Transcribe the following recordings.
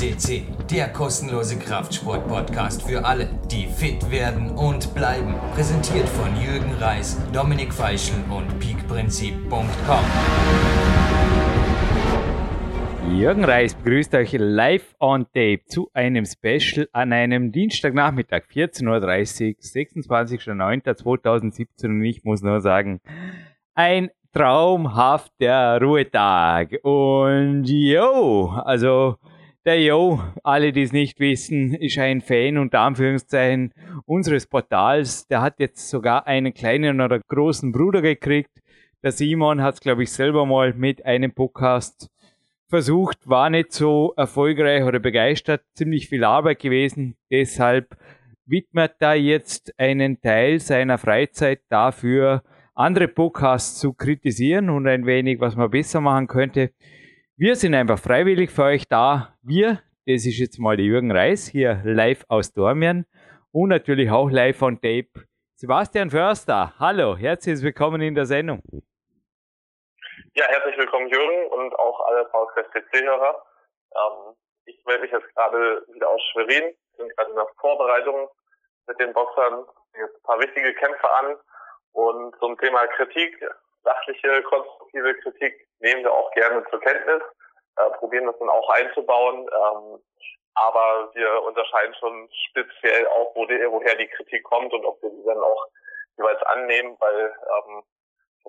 FCC, der kostenlose Kraftsport-Podcast für alle, die fit werden und bleiben. Präsentiert von Jürgen Reis, Dominik Feischl und peakprinzip.com. Jürgen Reis begrüßt euch live on tape zu einem Special an einem Dienstagnachmittag, 14.30 Uhr, 26.09.2017 und ich muss nur sagen, ein traumhafter Ruhetag. Und yo, also der Yo, alle die es nicht wissen, ist ein Fan unter Anführungszeichen unseres Portals. Der hat jetzt sogar einen kleinen oder großen Bruder gekriegt. Der Simon hat es, glaube ich, selber mal mit einem Podcast versucht, war nicht so erfolgreich oder begeistert, ziemlich viel Arbeit gewesen. Deshalb widmet er jetzt einen Teil seiner Freizeit dafür, andere Podcasts zu kritisieren und ein wenig, was man besser machen könnte. Wir sind einfach freiwillig für euch da. Wir, das ist jetzt mal der Jürgen Reis hier live aus Dormien und natürlich auch live on tape. Sebastian Förster, hallo, herzlich willkommen in der Sendung. Ja, herzlich willkommen Jürgen und auch alle VSC-hörer. Ähm, ich melde mich jetzt gerade wieder aus Schwerin, bin gerade in der Vorbereitung mit den Boxern jetzt ein paar wichtige Kämpfe an und zum Thema Kritik, sachliche, konstruktive Kritik nehmen wir auch gerne zur Kenntnis, äh, probieren das dann auch einzubauen. Ähm, aber wir unterscheiden schon speziell auch, wo die, woher die Kritik kommt und ob wir sie dann auch jeweils annehmen, weil ähm,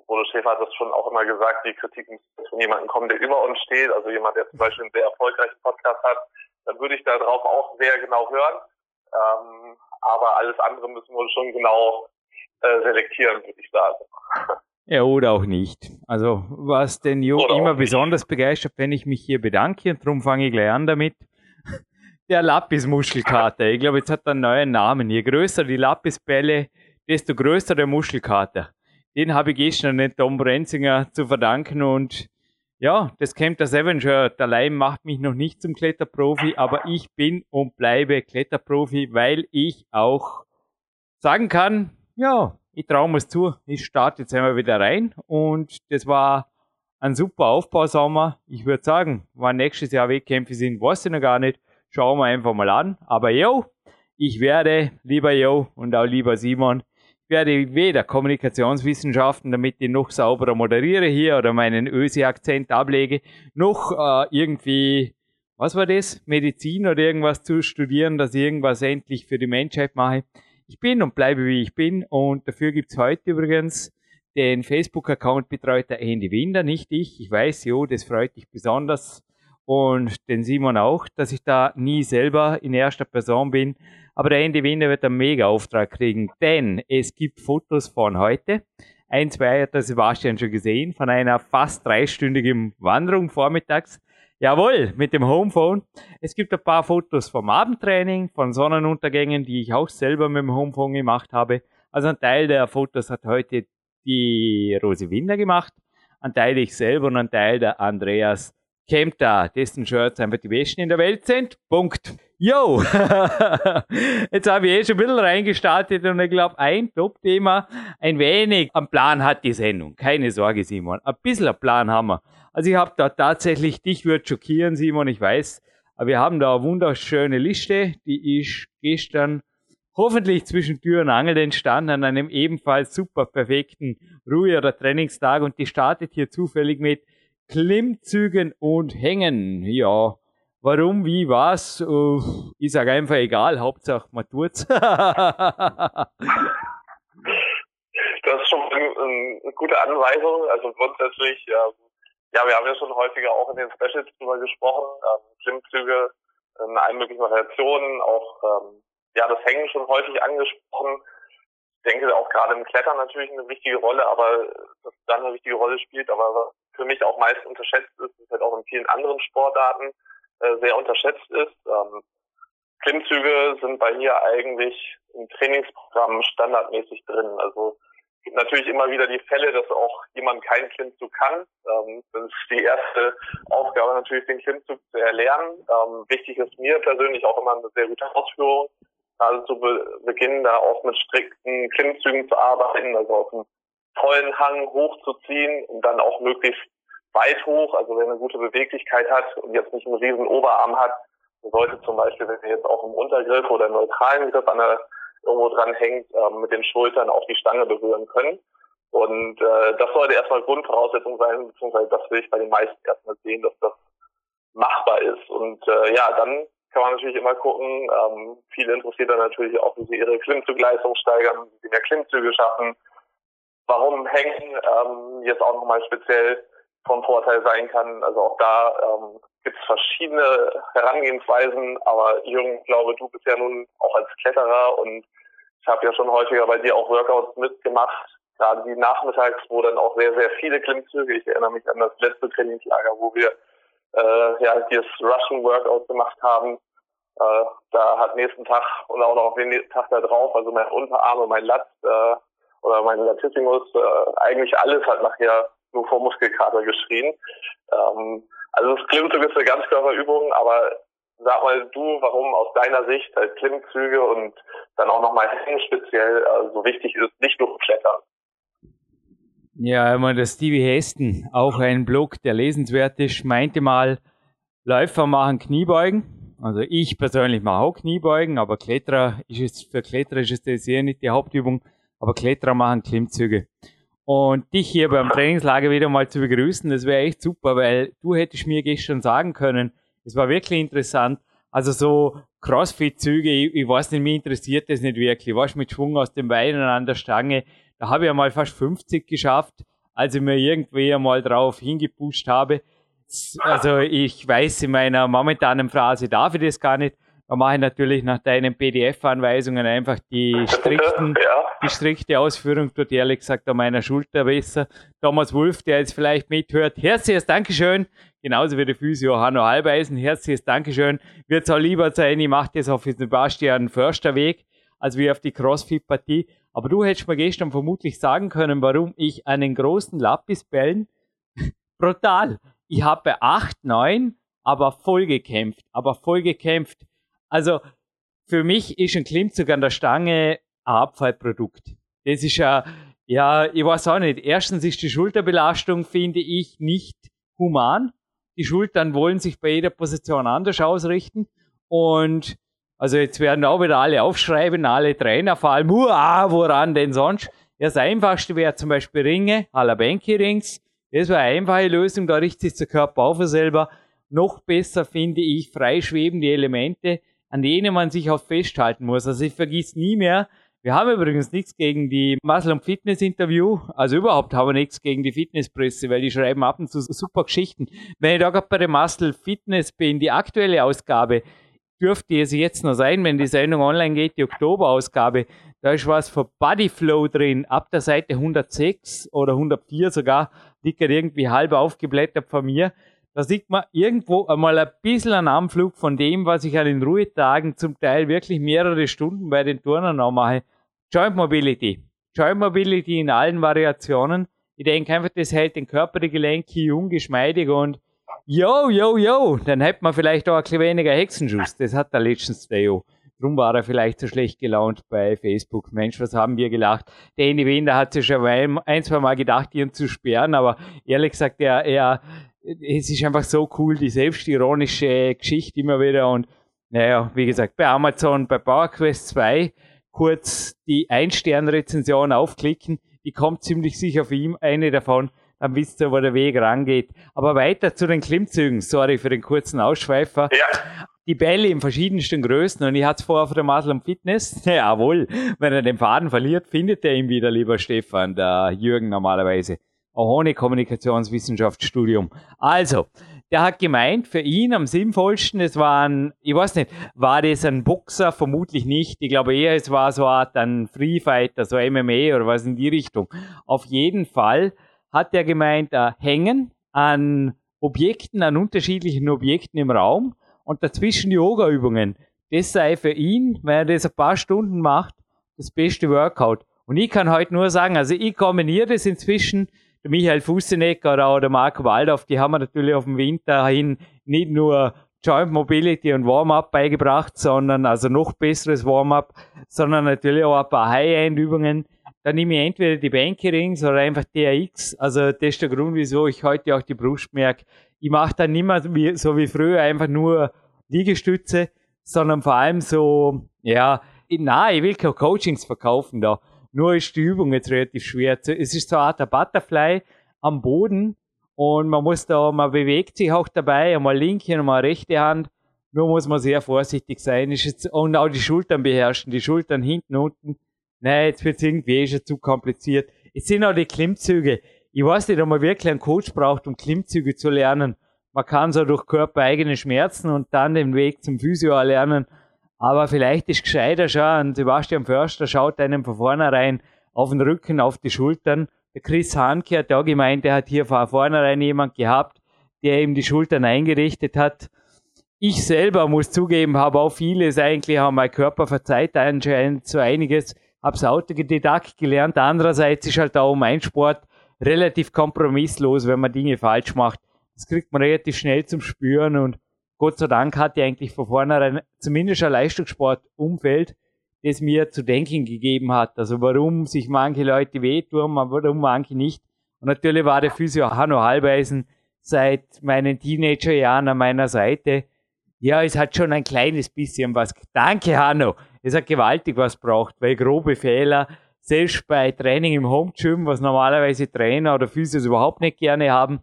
Bodo Schäfer hat das schon auch immer gesagt, die Kritik muss von jemandem kommen, der über uns steht, also jemand, der zum Beispiel einen sehr erfolgreichen Podcast hat, dann würde ich darauf auch sehr genau hören. Ähm, aber alles andere müssen wir schon genau äh, selektieren, würde ich sagen. Ja, oder auch nicht. Also, was den oder immer besonders begeistert, wenn ich mich hier bedanke, und darum fange ich gleich an damit. Der Lapis-Muschelkater. Ich glaube, jetzt hat er einen neuen Namen. Je größer die Lapisbälle, desto größer der Muschelkater. Den habe ich gestern nicht Tom Brenzinger zu verdanken und ja, das Camp der Avenger, der Leim macht mich noch nicht zum Kletterprofi, aber ich bin und bleibe Kletterprofi, weil ich auch sagen kann, ja, ich traue mir es zu, ich starte jetzt einmal wieder rein und das war ein super Aufbausommer. Ich würde sagen, wann nächstes Jahr Wettkämpfe sind, weiß ich noch gar nicht. Schauen wir einfach mal an. Aber yo, ich werde, lieber yo und auch lieber Simon, ich werde weder Kommunikationswissenschaften, damit ich noch sauberer moderiere hier oder meinen Ösi-Akzent ablege, noch äh, irgendwie, was war das, Medizin oder irgendwas zu studieren, dass ich irgendwas endlich für die Menschheit mache. Ich bin und bleibe wie ich bin und dafür gibt's heute übrigens den Facebook-Account betreut der Andy Winder, nicht ich. Ich weiß, jo, das freut dich besonders und den Simon auch, dass ich da nie selber in erster Person bin. Aber der Andy Winder wird einen Mega-Auftrag kriegen, denn es gibt Fotos von heute. Ein, zwei hat der Sebastian schon gesehen, von einer fast dreistündigen Wanderung vormittags Jawohl, mit dem Homephone. Es gibt ein paar Fotos vom Abendtraining, von Sonnenuntergängen, die ich auch selber mit dem Homephone gemacht habe. Also ein Teil der Fotos hat heute die Rose Winder gemacht, ein Teil ich selber und ein Teil der Andreas Kempter, dessen Shirts einfach die besten in der Welt sind. Punkt. Yo! Jetzt habe ich eh schon ein bisschen reingestartet und ich glaube, ein Top-Thema, ein wenig am Plan hat die Sendung. Keine Sorge, Simon. Ein bisschen ein Plan haben wir. Also ich habe da tatsächlich, dich wird schockieren, Simon, ich weiß, aber wir haben da eine wunderschöne Liste, die ist gestern hoffentlich zwischen Tür und Angel entstanden an einem ebenfalls super perfekten Ruhe- oder Trainingstag und die startet hier zufällig mit Klimmzügen und Hängen. Ja, warum, wie, was, uh, ich sage einfach egal, Hauptsache man tut's. das ist schon eine, gute Anweisung. Also grundsätzlich ähm, ja, wir haben ja schon häufiger auch in den Specials drüber gesprochen. Ähm, Klimmzüge in allen möglichen Variationen, auch ähm, ja das Hängen schon häufig angesprochen. Denke auch gerade im Klettern natürlich eine wichtige Rolle, aber dass dann eine wichtige Rolle spielt, aber für mich auch meist unterschätzt ist, ist halt auch in vielen anderen Sportarten äh, sehr unterschätzt ist. Ähm, Klimmzüge sind bei mir eigentlich im Trainingsprogramm standardmäßig drin. Also gibt natürlich immer wieder die Fälle, dass auch jemand keinen Klimmzug kann. Ähm, das ist die erste Aufgabe natürlich, den Klimmzug zu erlernen. Ähm, wichtig ist mir persönlich auch immer eine sehr gute Ausführung. Also zu be Beginn da auch mit strikten Klimmzügen zu arbeiten, also auf einen vollen Hang hochzuziehen und dann auch möglichst weit hoch, also wenn er eine gute Beweglichkeit hat und jetzt nicht einen riesen Oberarm hat, sollte zum Beispiel, wenn ihr jetzt auch im Untergriff oder im neutralen Griff an der, irgendwo dran hängt, ähm, mit den Schultern auch die Stange berühren können. Und äh, das sollte erstmal Grundvoraussetzung sein, beziehungsweise das will ich bei den meisten erstmal sehen, dass das machbar ist. Und äh, ja, dann kann man natürlich immer gucken. Ähm, viele interessiert dann natürlich auch, wie sie ihre Klimmzugleistung steigern, wie sie mehr Klimmzüge schaffen. Warum Hängen ähm, jetzt auch nochmal speziell von Vorteil sein kann. Also auch da ähm, gibt es verschiedene Herangehensweisen, aber Jürgen, ich glaube, du bist ja nun auch als Kletterer und ich habe ja schon häufiger bei dir auch Workouts mitgemacht, gerade die nachmittags, wo dann auch sehr, sehr viele Klimmzüge, ich erinnere mich an das letzte Trainingslager, wo wir äh, ja das Russian Workout gemacht haben. Äh, da hat nächsten Tag und auch noch den Tag da drauf, also mein Unterarm und mein Lat äh, oder mein Latissimus, äh, eigentlich alles hat nachher nur vor Muskelkater geschrien. Ähm, also das Klimmzug ist eine Ganzkörperübung, aber sag mal du, warum aus deiner Sicht halt Klimmzüge und dann auch nochmal Hängen speziell äh, so wichtig ist, nicht nur Klettern. Ja, immer der Stevie Heston, auch ein Blog, der lesenswert ist, meinte mal, Läufer machen Kniebeugen. Also ich persönlich mache auch Kniebeugen, aber Kletterer ist es, für Kletterer ist es das eher nicht die Hauptübung, aber Kletterer machen Klimmzüge. Und dich hier beim Trainingslager wieder mal zu begrüßen, das wäre echt super, weil du hättest mir gestern sagen können, es war wirklich interessant. Also so Crossfit-Züge, ich, ich, weiß nicht, mich interessiert das nicht wirklich. Was mit Schwung aus den Beinen an der Stange, da habe ich ja mal fast 50 geschafft, als ich mir irgendwie einmal drauf hingepusht habe. Also ich weiß, in meiner momentanen Phrase darf ich das gar nicht. Da mache ich natürlich nach deinen PDF-Anweisungen einfach die strikten, ja. die strikte Ausführung, tut ehrlich gesagt an meiner Schulter besser. Thomas Wolf, der jetzt vielleicht mithört, herzliches Dankeschön. Genauso wie der Physio Hanno Halbeisen, herzliches Dankeschön. Wird es auch lieber sein, ich mache das auf den Sebastian Förster Weg, als wie auf die Crossfit-Partie. Aber du hättest mir gestern vermutlich sagen können, warum ich einen großen Lappisbällen brutal. Ich habe bei 8, 9, aber voll gekämpft, aber voll gekämpft. Also für mich ist ein Klimmzug an der Stange ein Abfallprodukt. Das ist ja, ja, ich weiß auch nicht. Erstens ist die Schulterbelastung, finde ich, nicht human. Die Schultern wollen sich bei jeder Position anders ausrichten. Und also jetzt werden auch wieder alle aufschreiben, alle Trainer, vor allem, uah, woran denn sonst? Das einfachste wäre zum Beispiel Ringe, Alabenki Rings. Das wäre eine einfache Lösung, da richtet sich der Körper auf selber. Noch besser finde ich freischwebende Elemente an denen man sich auch festhalten muss. Also ich vergiss nie mehr, wir haben übrigens nichts gegen die Muscle- und Fitness-Interview. Also überhaupt haben wir nichts gegen die Fitnesspresse, weil die schreiben ab und zu super Geschichten. Wenn ich da gerade bei der Muscle Fitness bin, die aktuelle Ausgabe, dürfte es jetzt noch sein, wenn die Sendung online geht, die Oktoberausgabe, da ist was für Bodyflow drin, ab der Seite 106 oder 104 sogar, liegt irgendwie halb aufgeblättert von mir. Da sieht man irgendwo einmal ein bisschen einen Anflug von dem, was ich an den Ruhetagen zum Teil wirklich mehrere Stunden bei den Turnern noch mache. Joint Mobility. Joint Mobility in allen Variationen. Ich denke einfach, das hält den Körper, die Gelenke jung, geschmeidig und yo, yo, yo, dann hätte man vielleicht auch ein bisschen weniger Hexenschuss. Das hat der letztens der jo. Drum war er vielleicht so schlecht gelaunt bei Facebook. Mensch, was haben wir gelacht? Der Andy Wiener hat sich schon ein, zwei Mal gedacht, ihn zu sperren, aber ehrlich gesagt, er, er, es ist einfach so cool, die selbstironische Geschichte immer wieder und naja, wie gesagt, bei Amazon, bei PowerQuest 2 kurz die Ein-Stern-Rezension aufklicken, die kommt ziemlich sicher für ihn, eine davon, dann wisst ihr, wo der Weg rangeht. Aber weiter zu den Klimmzügen, sorry für den kurzen Ausschweifer. Ja. Die Bälle in verschiedensten Größen und ich hatte es vorher auf der Muscle Fitness. Jawohl, wenn er den Faden verliert, findet er ihn wieder, lieber Stefan, der Jürgen normalerweise auch ohne Kommunikationswissenschaftsstudium. Also, der hat gemeint, für ihn am sinnvollsten, es war ein, ich weiß nicht, war das ein Boxer? Vermutlich nicht. Ich glaube eher, es war so eine Art ein Free Fighter, so MMA oder was in die Richtung. Auf jeden Fall hat er gemeint, äh, hängen an Objekten, an unterschiedlichen Objekten im Raum und dazwischen Yoga-Übungen. Das sei für ihn, wenn er das ein paar Stunden macht, das beste Workout. Und ich kann heute nur sagen, also ich kombiniere das inzwischen der Michael Fussenecker oder der Marco Waldorf, die haben wir natürlich auf dem Winter hin nicht nur Joint Mobility und Warm-up beigebracht, sondern also noch besseres Warm-up, sondern natürlich auch ein paar High-End-Übungen. Da nehme ich entweder die Bankerings oder einfach DRX. Also das ist der Grund, wieso ich heute auch die Brust merke. Ich mache dann nicht mehr so wie früher einfach nur Liegestütze, sondern vor allem so, ja, nein, ich will keine Coachings verkaufen da. Nur ist die Übung jetzt relativ schwer. Es ist so eine Art Butterfly am Boden und man muss da, man bewegt sich auch dabei, einmal linke, einmal rechte Hand. Nur muss man sehr vorsichtig sein. Und auch die Schultern beherrschen, die Schultern hinten, unten. Nein, jetzt wird es irgendwie eh schon zu kompliziert. Es sind auch die Klimmzüge. Ich weiß nicht, ob man wirklich einen Coach braucht, um Klimmzüge zu lernen. Man kann so durch körpereigene Schmerzen und dann den Weg zum Physio erlernen. Aber vielleicht ist gescheiter schon, Sebastian Förster schaut einem von vornherein auf den Rücken, auf die Schultern. Der Chris Hanke hat da gemeint, er hat hier von vornherein jemand gehabt, der ihm die Schultern eingerichtet hat. Ich selber muss zugeben, habe auch vieles eigentlich, haben mein Körper verzeiht anscheinend so einiges, hab's Autodidakt gelernt. Andererseits ist halt auch mein Sport relativ kompromisslos, wenn man Dinge falsch macht. Das kriegt man relativ schnell zum Spüren und Gott sei Dank hat ja eigentlich von vornherein zumindest ein Leistungssportumfeld, das mir zu denken gegeben hat. Also warum sich manche Leute wehtun, warum manche nicht. Und natürlich war der Physio Hanno Halbeisen seit meinen Teenagerjahren an meiner Seite. Ja, es hat schon ein kleines bisschen was. Danke, Hanno. Es hat gewaltig was braucht, weil grobe Fehler, selbst bei Training im Home Gym, was normalerweise Trainer oder Physios überhaupt nicht gerne haben,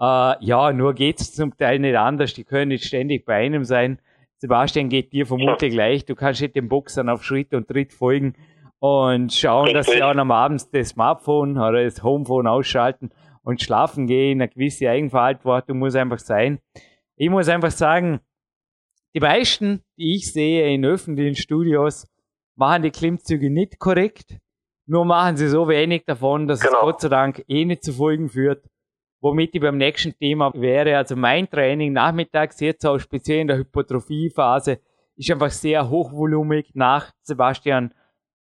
äh, ja, nur geht's zum Teil nicht anders. Die können nicht ständig bei einem sein. Sebastian geht dir vermutlich gleich. Du kannst nicht den Boxern auf Schritt und Tritt folgen und schauen, dass sie auch am Abend das Smartphone oder das Homephone ausschalten und schlafen gehen. Eine gewisse Eigenverantwortung muss einfach sein. Ich muss einfach sagen, die meisten, die ich sehe in öffentlichen Studios, machen die Klimmzüge nicht korrekt. Nur machen sie so wenig davon, dass genau. es Gott sei Dank eh nicht zu Folgen führt womit ich beim nächsten Thema wäre. Also mein Training nachmittags, jetzt auch speziell in der Hypertrophiephase, ist einfach sehr hochvolumig nach Sebastian,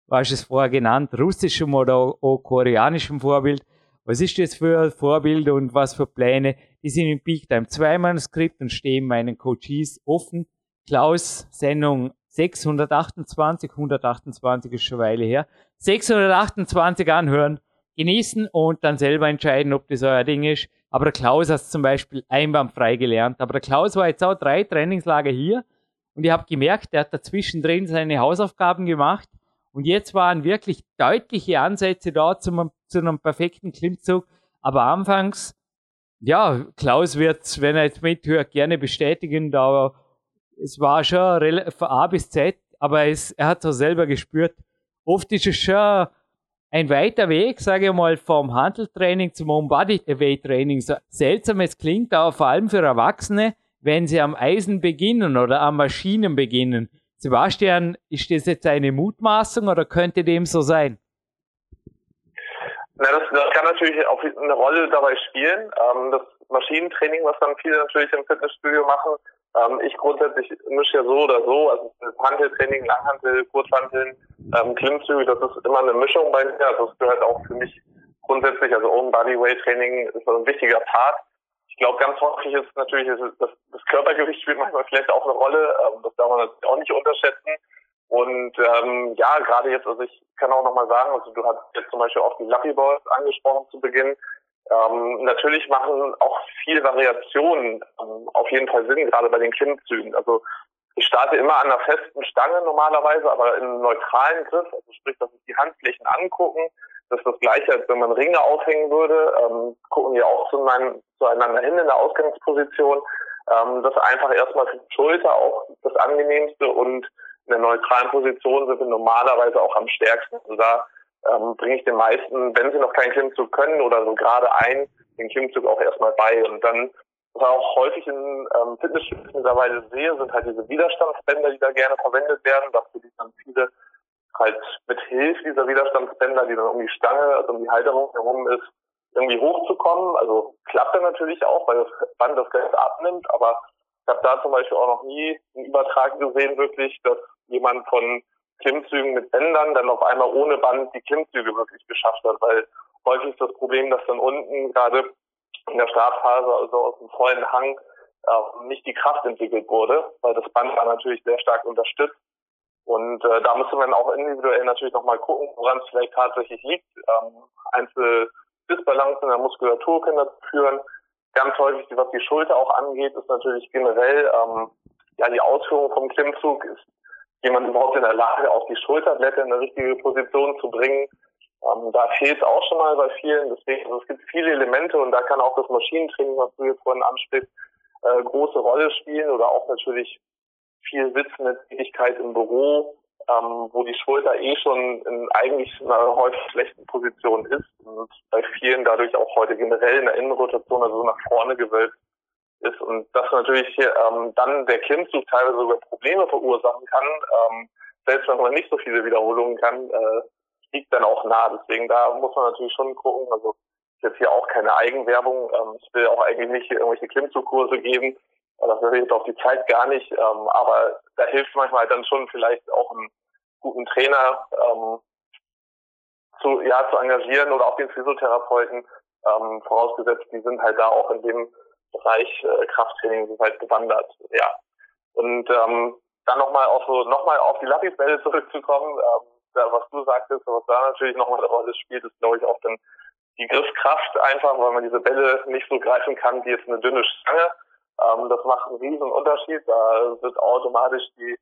was es vorher genannt, russischem oder auch koreanischem Vorbild. Was ist das für ein Vorbild und was für Pläne? Die sind im Peak Time 2 Manuskript und stehen meinen Coaches offen. Klaus, Sendung 628, 128 ist schon eine Weile her. 628 anhören genießen und dann selber entscheiden, ob das euer Ding ist. Aber der Klaus hat es zum Beispiel einwandfrei gelernt. Aber der Klaus war jetzt auch drei Trainingslager hier und ich habe gemerkt, der hat dazwischen drin seine Hausaufgaben gemacht und jetzt waren wirklich deutliche Ansätze da zum, zu einem perfekten Klimmzug. Aber anfangs, ja, Klaus wird, wenn er jetzt mithört, gerne bestätigen, da es war schon von A bis Z, aber es, er hat es auch selber gespürt. Oft ist es schon ein weiter Weg, sage ich mal, vom Handeltraining zum On-Body-Weight-Training. So seltsam es klingt, aber vor allem für Erwachsene, wenn sie am Eisen beginnen oder am Maschinen beginnen. Sebastian, ist das jetzt eine Mutmaßung oder könnte dem so sein? Na, das, das kann natürlich auch eine Rolle dabei spielen. Ähm, das Maschinentraining, was dann viele natürlich im Fitnessstudio machen, ähm, ich grundsätzlich mische ja so oder so, also Handeltraining, Langhantel, Kurzhanteln, ähm, Klimmzüge, das ist immer eine Mischung bei mir. Also das gehört auch für mich grundsätzlich, also Own Bodyweight Training ist ein wichtiger Part. Ich glaube, ganz häufig ist natürlich das, das Körpergewicht spielt manchmal vielleicht auch eine Rolle. Ähm, das darf man natürlich auch nicht unterschätzen. Und ähm, ja, gerade jetzt, also ich kann auch nochmal sagen, also du hast jetzt zum Beispiel auch die Lucky Balls angesprochen zu Beginn. Ähm, natürlich machen auch viel Variationen ähm, auf jeden Fall Sinn, gerade bei den Klimmzügen. Also ich starte immer an einer festen Stange normalerweise, aber in einem neutralen Griff, also sprich, dass sich die Handflächen angucken. Das ist das gleiche, als wenn man Ringe aufhängen würde. Ähm, gucken wir auch zueinander, zueinander hin in der Ausgangsposition. Ähm, das ist einfach erstmal für die Schulter auch das angenehmste und in der neutralen Position sind wir normalerweise auch am stärksten. Also da ähm, bringe ich den meisten, wenn sie noch keinen Klimmzug können oder so gerade ein, den Klimmzug auch erstmal bei. Und dann, was auch häufig in ähm, Fitnessstudios mittlerweile sehe, sind halt diese Widerstandsbänder, die da gerne verwendet werden. Dafür die dann viele halt mit Hilfe dieser Widerstandsbänder, die dann um die Stange, also um die Halterung herum ist, irgendwie hochzukommen. Also klappt dann natürlich auch, weil das Band das Ganze abnimmt, aber ich habe da zum Beispiel auch noch nie einen Übertrag gesehen, wirklich, dass jemand von Klimmzügen mit Bändern dann auf einmal ohne Band die Klimmzüge wirklich geschafft hat, weil häufig ist das Problem, dass dann unten gerade in der Startphase, also aus dem vollen Hang, äh, nicht die Kraft entwickelt wurde, weil das Band war natürlich sehr stark unterstützt. Und äh, da müsste man auch individuell natürlich nochmal gucken, woran es vielleicht tatsächlich liegt. Ähm, Einzeldisbalancen in der Muskulatur können dazu führen. Ganz häufig, was die Schulter auch angeht, ist natürlich generell ähm, ja, die Ausführung vom Klimmzug. Ist jemand überhaupt in der Lage, auch die Schulterblätter in eine richtige Position zu bringen? Ähm, da fehlt es auch schon mal bei vielen. Deswegen, also es gibt viele Elemente und da kann auch das Maschinentraining, was du jetzt vorhin ansprichst, äh, große Rolle spielen oder auch natürlich viel sitzende Tätigkeit im Büro, ähm, wo die Schulter eh schon in eigentlich einer häufig schlechten Position ist und bei vielen dadurch auch heute generell in der Innenrotation, also so nach vorne gewölbt ist und das natürlich ähm, dann der Klimmzug teilweise sogar Probleme verursachen kann, ähm, selbst wenn man nicht so viele Wiederholungen kann, äh, liegt dann auch nah. Deswegen da muss man natürlich schon gucken, also jetzt hier auch keine Eigenwerbung, ähm, ich will auch eigentlich nicht irgendwelche Klimmzugkurse geben, das jetzt auch die Zeit gar nicht, ähm, aber da hilft manchmal dann schon vielleicht auch einen guten Trainer ähm, zu, ja, zu engagieren oder auch den Physiotherapeuten, ähm, vorausgesetzt, die sind halt da auch in dem Bereich äh, Krafttraining so weit bewandert. Ja. Und ähm, dann nochmal auf so nochmal auf die Lappisbälle zurückzukommen, ähm, da, was du sagtest, was da natürlich nochmal eine Rolle spielt, ist glaube ich auch dann die Griffkraft einfach, weil man diese Bälle nicht so greifen kann wie jetzt eine dünne Stange. Ähm, das macht einen riesen Unterschied. Da wird automatisch die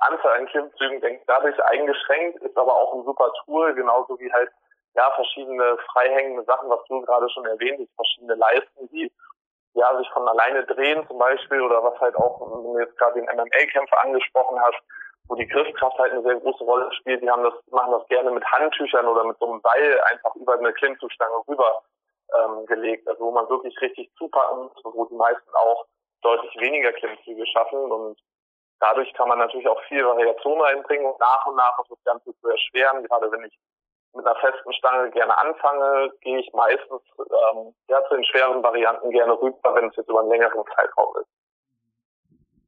Anzahl an Klimmzügen denke dadurch eingeschränkt, ist aber auch ein super Tool, genauso wie halt ja verschiedene freihängende Sachen, was du gerade schon erwähnt hast, verschiedene Leisten, die ja sich von alleine drehen zum Beispiel oder was halt auch, wenn du jetzt gerade den MMA-Kämpfer angesprochen hast, wo die Griffkraft halt eine sehr große Rolle spielt. Die haben das, machen das gerne mit Handtüchern oder mit so einem Seil einfach über eine Klimmzugstange rüber ähm, gelegt, also wo man wirklich richtig zupacken muss, wo die meisten auch deutlich weniger Klimmzüge schaffen und dadurch kann man natürlich auch viel Variation reinbringen und nach und nach das Ganze zu erschweren. Gerade wenn ich mit einer festen Stange gerne anfange, gehe ich meistens ähm, ja, zu den schweren Varianten gerne rüber, wenn es jetzt über einen längeren Zeitraum ist.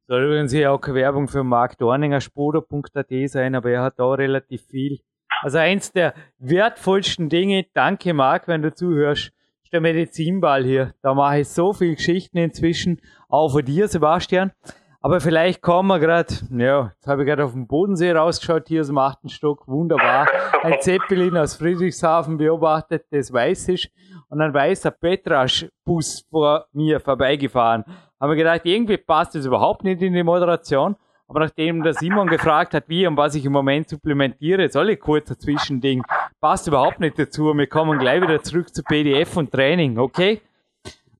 Soll übrigens hier auch Werbung für Marc Dorninger Spodo.at sein, aber er hat da relativ viel. Also eins der wertvollsten Dinge, danke Marc, wenn du zuhörst, ist der Medizinball hier. Da mache ich so viele Geschichten inzwischen, auch von dir, Sebastian. Aber vielleicht kommen wir gerade, ja, jetzt habe ich gerade auf dem Bodensee rausgeschaut, hier aus dem achten Stock, wunderbar. Ein Zeppelin aus Friedrichshafen beobachtet, das weiß ist. Und ein weißer Petrasch-Bus vor mir vorbeigefahren. Haben wir gedacht, irgendwie passt das überhaupt nicht in die Moderation. Aber nachdem der Simon gefragt hat, wie und was ich im Moment supplementiere, soll ich kurz ein Zwischending, passt überhaupt nicht dazu. Wir kommen gleich wieder zurück zu PDF und Training, okay?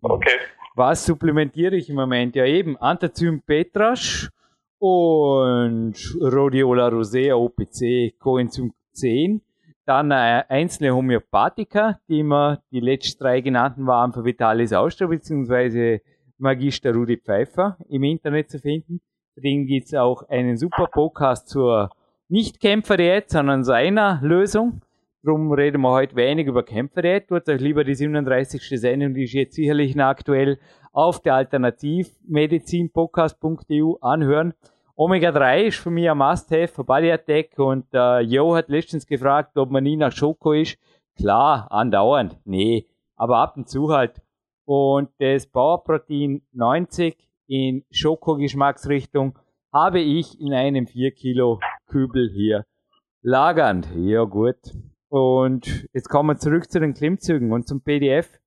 Okay. Was supplementiere ich im Moment? Ja eben Antazym Petrasch und Rhodiola rosea OPC Coenzym 10. Dann äh, einzelne Homöopathika, die wir die letzten drei genannten waren für Vitalis Austria bzw. Magister Rudi Pfeiffer im Internet zu finden. Den gibt es auch einen super Podcast zur Nicht-Kämpfer-Diät, sondern seiner Lösung. Drum reden wir heute wenig über Kämpferdiät. Tut euch lieber die 37. Sendung, die ist jetzt sicherlich noch aktuell, auf der Alternativmedizinpodcast.eu anhören. Omega 3 ist für mich ein Must-Have für Body Attack und äh, Jo hat letztens gefragt, ob man nie nach Schoko ist. Klar, andauernd. Nee, aber ab und zu halt. Und das Powerprotein 90 in Schoko-Geschmacksrichtung habe ich in einem 4 Kilo Kübel hier lagernd. Ja gut, und jetzt kommen wir zurück zu den Klimmzügen und zum PDF,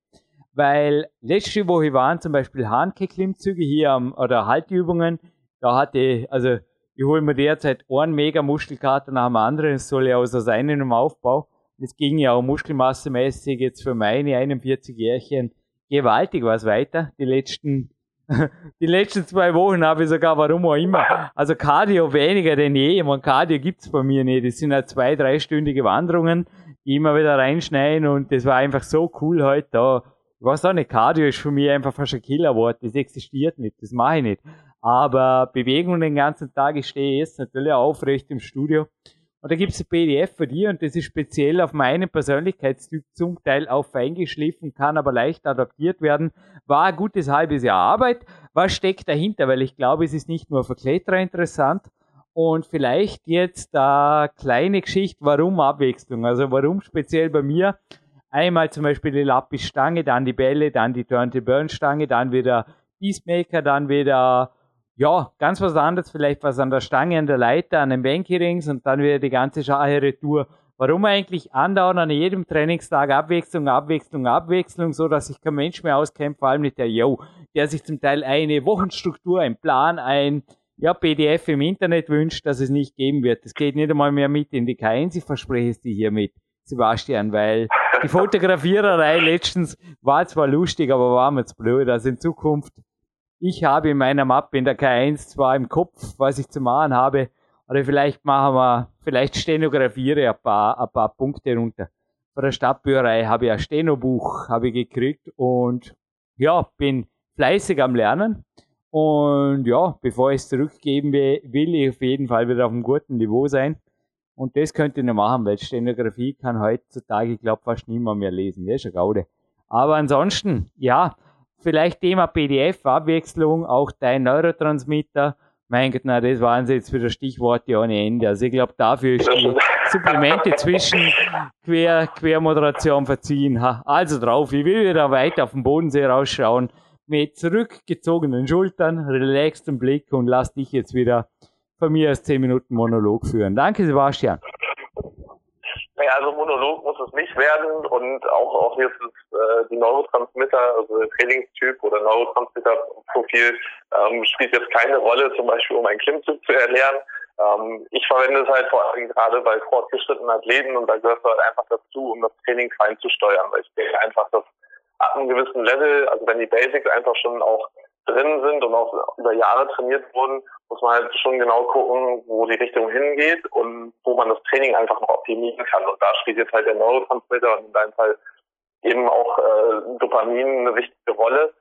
weil letzte Woche waren zum Beispiel Hanke-Klimmzüge hier am, oder Haltübungen. Da hatte, also ich hole mir derzeit einen mega Muskelkater nach dem anderen, das soll ja außer sein in einem Aufbau. Das ging ja auch muskelmassemäßig jetzt für meine 41 Jährchen gewaltig was weiter. Die letzten, die letzten zwei Wochen habe ich sogar, warum auch immer, also Cardio weniger denn je. Ich meine, Cardio gibt's bei mir nicht. Das sind ja zwei, dreistündige Wanderungen immer wieder reinschneiden und das war einfach so cool heute da. Ich weiß auch nicht, Cardio ist für mich einfach fast ein Killerwort, das existiert nicht, das mache ich nicht. Aber Bewegung den ganzen Tag, ich stehe jetzt natürlich aufrecht im Studio. Und da gibt es ein PDF für dich und das ist speziell auf meinen Persönlichkeitstyp zum Teil auch feingeschliffen, kann aber leicht adaptiert werden. War ein gutes halbes Jahr Arbeit. Was steckt dahinter? Weil ich glaube, es ist nicht nur für Kletterer interessant, und vielleicht jetzt eine kleine Geschichte, warum Abwechslung? Also warum speziell bei mir? Einmal zum Beispiel die Lapis-Stange, dann die Bälle, dann die Turn-to-Burn-Stange, dann wieder Peacemaker, dann wieder, ja, ganz was anderes, vielleicht was an der Stange, an der Leiter, an den Banky-Rings und dann wieder die ganze Schahe-Retour. Warum eigentlich andauern an jedem Trainingstag Abwechslung, Abwechslung, Abwechslung, so dass sich kein Mensch mehr auskennt, vor allem nicht der Yo, der sich zum Teil eine Wochenstruktur, einen Plan, ein ja, PDF im Internet wünscht, dass es nicht geben wird. Es geht nicht einmal mehr mit in die K1, ich verspreche es dir hiermit, Sebastian, weil die Fotografiererei letztens war zwar lustig, aber war mir zu blöd. Also in Zukunft, ich habe in meiner Mappe in der K1 zwar im Kopf, was ich zu machen habe, oder vielleicht machen wir, vielleicht stenografiere ein paar, ein paar Punkte runter. Bei der Stadtbücherei habe ich ein Stenobuch habe ich gekriegt und ja, bin fleißig am Lernen. Und ja, bevor ich es zurückgeben will, will ich auf jeden Fall wieder auf einem guten Niveau sein. Und das könnte ich noch machen, weil Stenografie kann heutzutage, ich glaube, fast niemand mehr lesen. Das ist eine Gaude. Aber ansonsten, ja, vielleicht Thema PDF-Abwechslung, auch dein Neurotransmitter. Mein Gott, na, das waren sie jetzt wieder Stichworte ohne Ende. Also ich glaube, dafür ist die Supplemente zwischen Quer, Quermoderation verziehen. Also drauf, ich will wieder weiter auf den Bodensee rausschauen mit zurückgezogenen Schultern, relaxtem Blick und lass dich jetzt wieder von mir aus 10 Minuten Monolog führen. Danke, Sebastian. Naja, also Monolog muss es nicht werden und auch, auch jetzt ist, äh, die Neurotransmitter, also der Trainingstyp oder Neurotransmitterprofil ähm, spielt jetzt keine Rolle, zum Beispiel um einen Klimmzug zu erlernen. Ähm, ich verwende es halt vor allem gerade bei fortgeschrittenen Athleten und da gehört es halt einfach dazu, um das Training fein zu steuern, weil ich denke einfach, dass ab einem gewissen Level, also wenn die Basics einfach schon auch drin sind und auch über Jahre trainiert wurden, muss man halt schon genau gucken, wo die Richtung hingeht und wo man das Training einfach noch optimieren kann. Und da spielt jetzt halt der Neurotransmitter und in deinem Fall eben auch äh, Dopamin eine wichtige Rolle.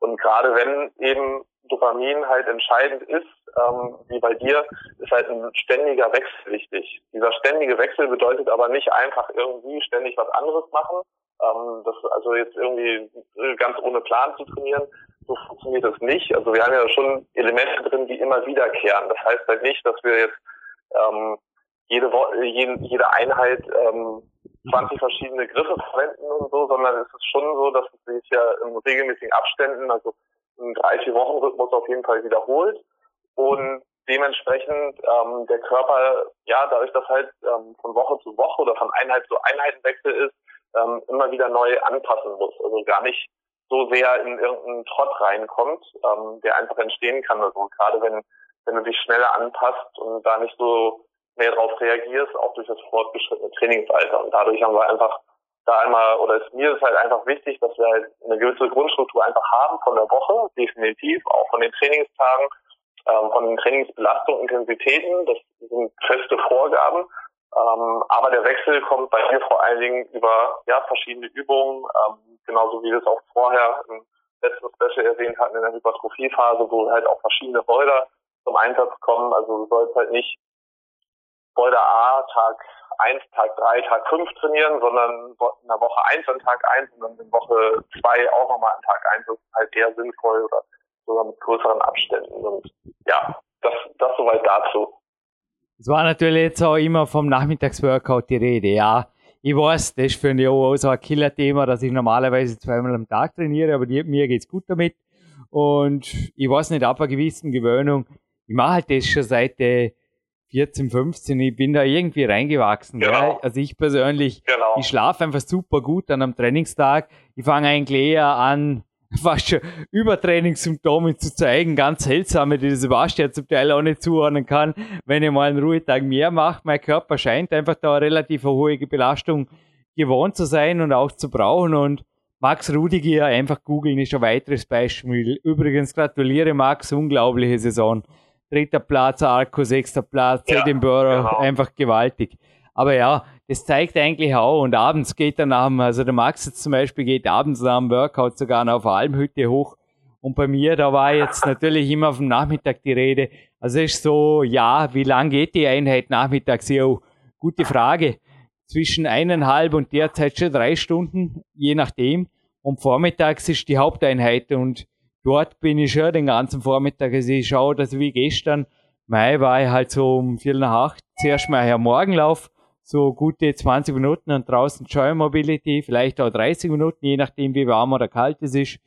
Und gerade wenn eben Dopamin halt entscheidend ist, ähm, wie bei dir, ist halt ein ständiger Wechsel wichtig. Dieser ständige Wechsel bedeutet aber nicht einfach irgendwie ständig was anderes machen, ähm, das also jetzt irgendwie ganz ohne Plan zu trainieren, so funktioniert das nicht. Also wir haben ja schon Elemente drin, die immer wiederkehren. Das heißt halt nicht, dass wir jetzt ähm, jede, jede, jede Einheit ähm, 20 verschiedene Griffe verwenden und so, sondern es ist schon so, dass es sich ja in regelmäßigen Abständen, also in drei, vier Wochen Rhythmus auf jeden Fall wiederholt und dementsprechend ähm, der Körper, ja, dadurch, dass halt ähm, von Woche zu Woche oder von Einheit zu Einheitenwechsel ist, ähm, immer wieder neu anpassen muss. Also gar nicht so sehr in irgendeinen Trott reinkommt, ähm, der einfach entstehen kann. Also gerade wenn, wenn du dich schneller anpasst und da nicht so mehr darauf reagierst, auch durch das fortgeschrittene Trainingsalter. Und dadurch haben wir einfach da einmal, oder ist mir ist halt einfach wichtig, dass wir halt eine gewisse Grundstruktur einfach haben von der Woche, definitiv, auch von den Trainingstagen, ähm, von den Trainingsbelastungen, Intensitäten, das sind feste Vorgaben. Ähm, aber der Wechsel kommt bei mir vor allen Dingen über ja, verschiedene Übungen, ähm, genauso wie wir es auch vorher im letzten Special erwähnt hatten in der Hypertrophiephase, wo halt auch verschiedene Boulder zum Einsatz kommen. Also du sollst halt nicht Boulder A Tag 1, Tag 3, Tag 5 trainieren, sondern in der Woche 1 an Tag 1 und dann in Woche 2 auch nochmal an Tag 1. Das ist halt eher sinnvoll oder sogar mit größeren Abständen. Und ja, das, das soweit dazu. Es war natürlich jetzt auch immer vom Nachmittagsworkout die Rede, ja. Ich weiß, das ist für mich auch so ein Killer-Thema, dass ich normalerweise zweimal am Tag trainiere, aber die, mir geht's gut damit. Und ich weiß nicht, ab einer gewissen Gewöhnung, ich mache halt das schon seit 14, 15, ich bin da irgendwie reingewachsen. Genau. Ja. Also ich persönlich, genau. ich schlafe einfach super gut an einem Trainingstag. Ich fange eigentlich eher an, fast schon Übertrainingssymptome zu zeigen, ganz seltsame, die das Sebastian zum Teil auch nicht zuordnen kann. Wenn ich mal einen Ruhetag mehr mache, mein Körper scheint einfach da eine relativ hohe Belastung gewohnt zu sein und auch zu brauchen und Max Rudiger einfach googeln ist ein weiteres Beispiel. Übrigens gratuliere Max, unglaubliche Saison. Dritter Platz, Arco, sechster Platz, ja, Edinburgh, genau. einfach gewaltig. Aber ja, das zeigt eigentlich auch. Und abends geht er nach dem, also der Max jetzt zum Beispiel geht abends nach dem Workout sogar noch auf Almhütte hoch. Und bei mir, da war jetzt natürlich immer auf dem Nachmittag die Rede. Also ist so, ja, wie lang geht die Einheit nachmittags? Ja, gute Frage. Zwischen eineinhalb und derzeit schon drei Stunden, je nachdem. Und vormittags ist die Haupteinheit und dort bin ich schon den ganzen Vormittag. Also ich schaue, dass wie gestern, Mai war ich halt so um vier nach acht, zuerst mal her Morgenlauf, so gute 20 Minuten und draußen Joy Mobility, vielleicht auch 30 Minuten, je nachdem wie warm oder kalt es ist.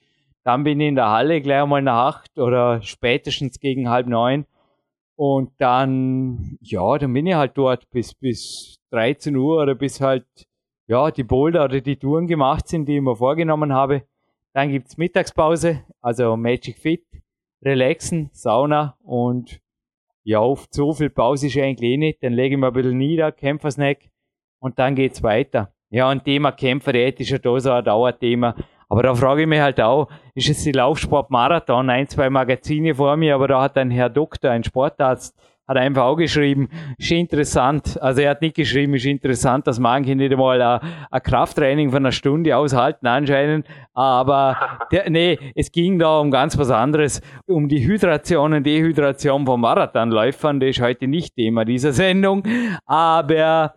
Dann bin ich in der Halle gleich mal nach acht oder spätestens gegen halb neun. Und dann, ja, dann bin ich halt dort bis, bis 13 Uhr oder bis halt, ja, die Boulder oder die Touren gemacht sind, die ich mir vorgenommen habe. Dann gibt's Mittagspause, also Magic Fit, Relaxen, Sauna und ja, oft so viel Pause ist eigentlich eh nicht. Dann lege ich mir ein bisschen nieder, Kämpfersnack und dann geht's weiter. Ja, und Thema Kämpferdiät ist ja da so ein Dauerthema. Aber da frage ich mich halt auch, ist es die Laufsport-Marathon? Ein, zwei Magazine vor mir, aber da hat ein Herr Doktor, ein Sportarzt, hat einfach auch geschrieben, ist interessant. Also er hat nicht geschrieben, ist interessant, dass manche nicht einmal ein Krafttraining von einer Stunde aushalten anscheinend. Aber der, nee, es ging da um ganz was anderes, um die Hydration und Dehydration von Marathonläufern. Das ist heute nicht Thema dieser Sendung. Aber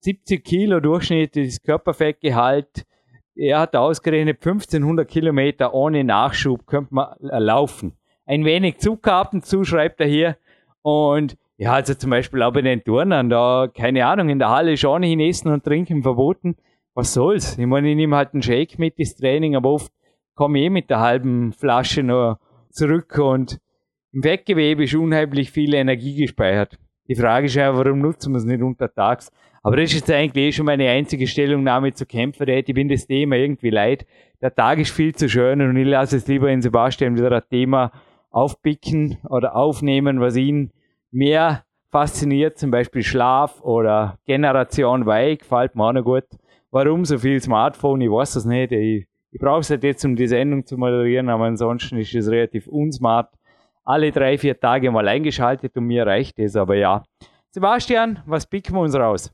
70 Kilo durchschnittliches Körperfettgehalt. Er hat ausgerechnet 1500 Kilometer ohne Nachschub könnte man laufen. Ein wenig Zucker ab und zu schreibt er hier und ja, also zum Beispiel auch bei den Turnern, da, keine Ahnung, in der Halle ist ohnehin Essen und Trinken verboten. Was soll's? Ich meine, ich nehme halt einen Shake mit ins Training, aber oft komme ich eh mit der halben Flasche noch zurück und im Fettgewebe ist unheimlich viel Energie gespeichert. Die Frage ist ja, warum nutzen wir es nicht untertags? Aber das ist jetzt eigentlich eh schon meine einzige Stellungnahme zu Kämpferät. Ich bin das Thema irgendwie leid. Der Tag ist viel zu schön und ich lasse es lieber in Sebastian wieder ein Thema aufpicken oder aufnehmen, was ihn mehr fasziniert, zum Beispiel Schlaf oder Generation Y, gefällt mir auch noch gut. Warum so viel Smartphone? Ich weiß es nicht. Ich, ich brauche es halt jetzt, um die Sendung zu moderieren, aber ansonsten ist es relativ unsmart. Alle drei, vier Tage mal eingeschaltet und mir reicht es, aber ja. Sebastian, was picken wir uns raus?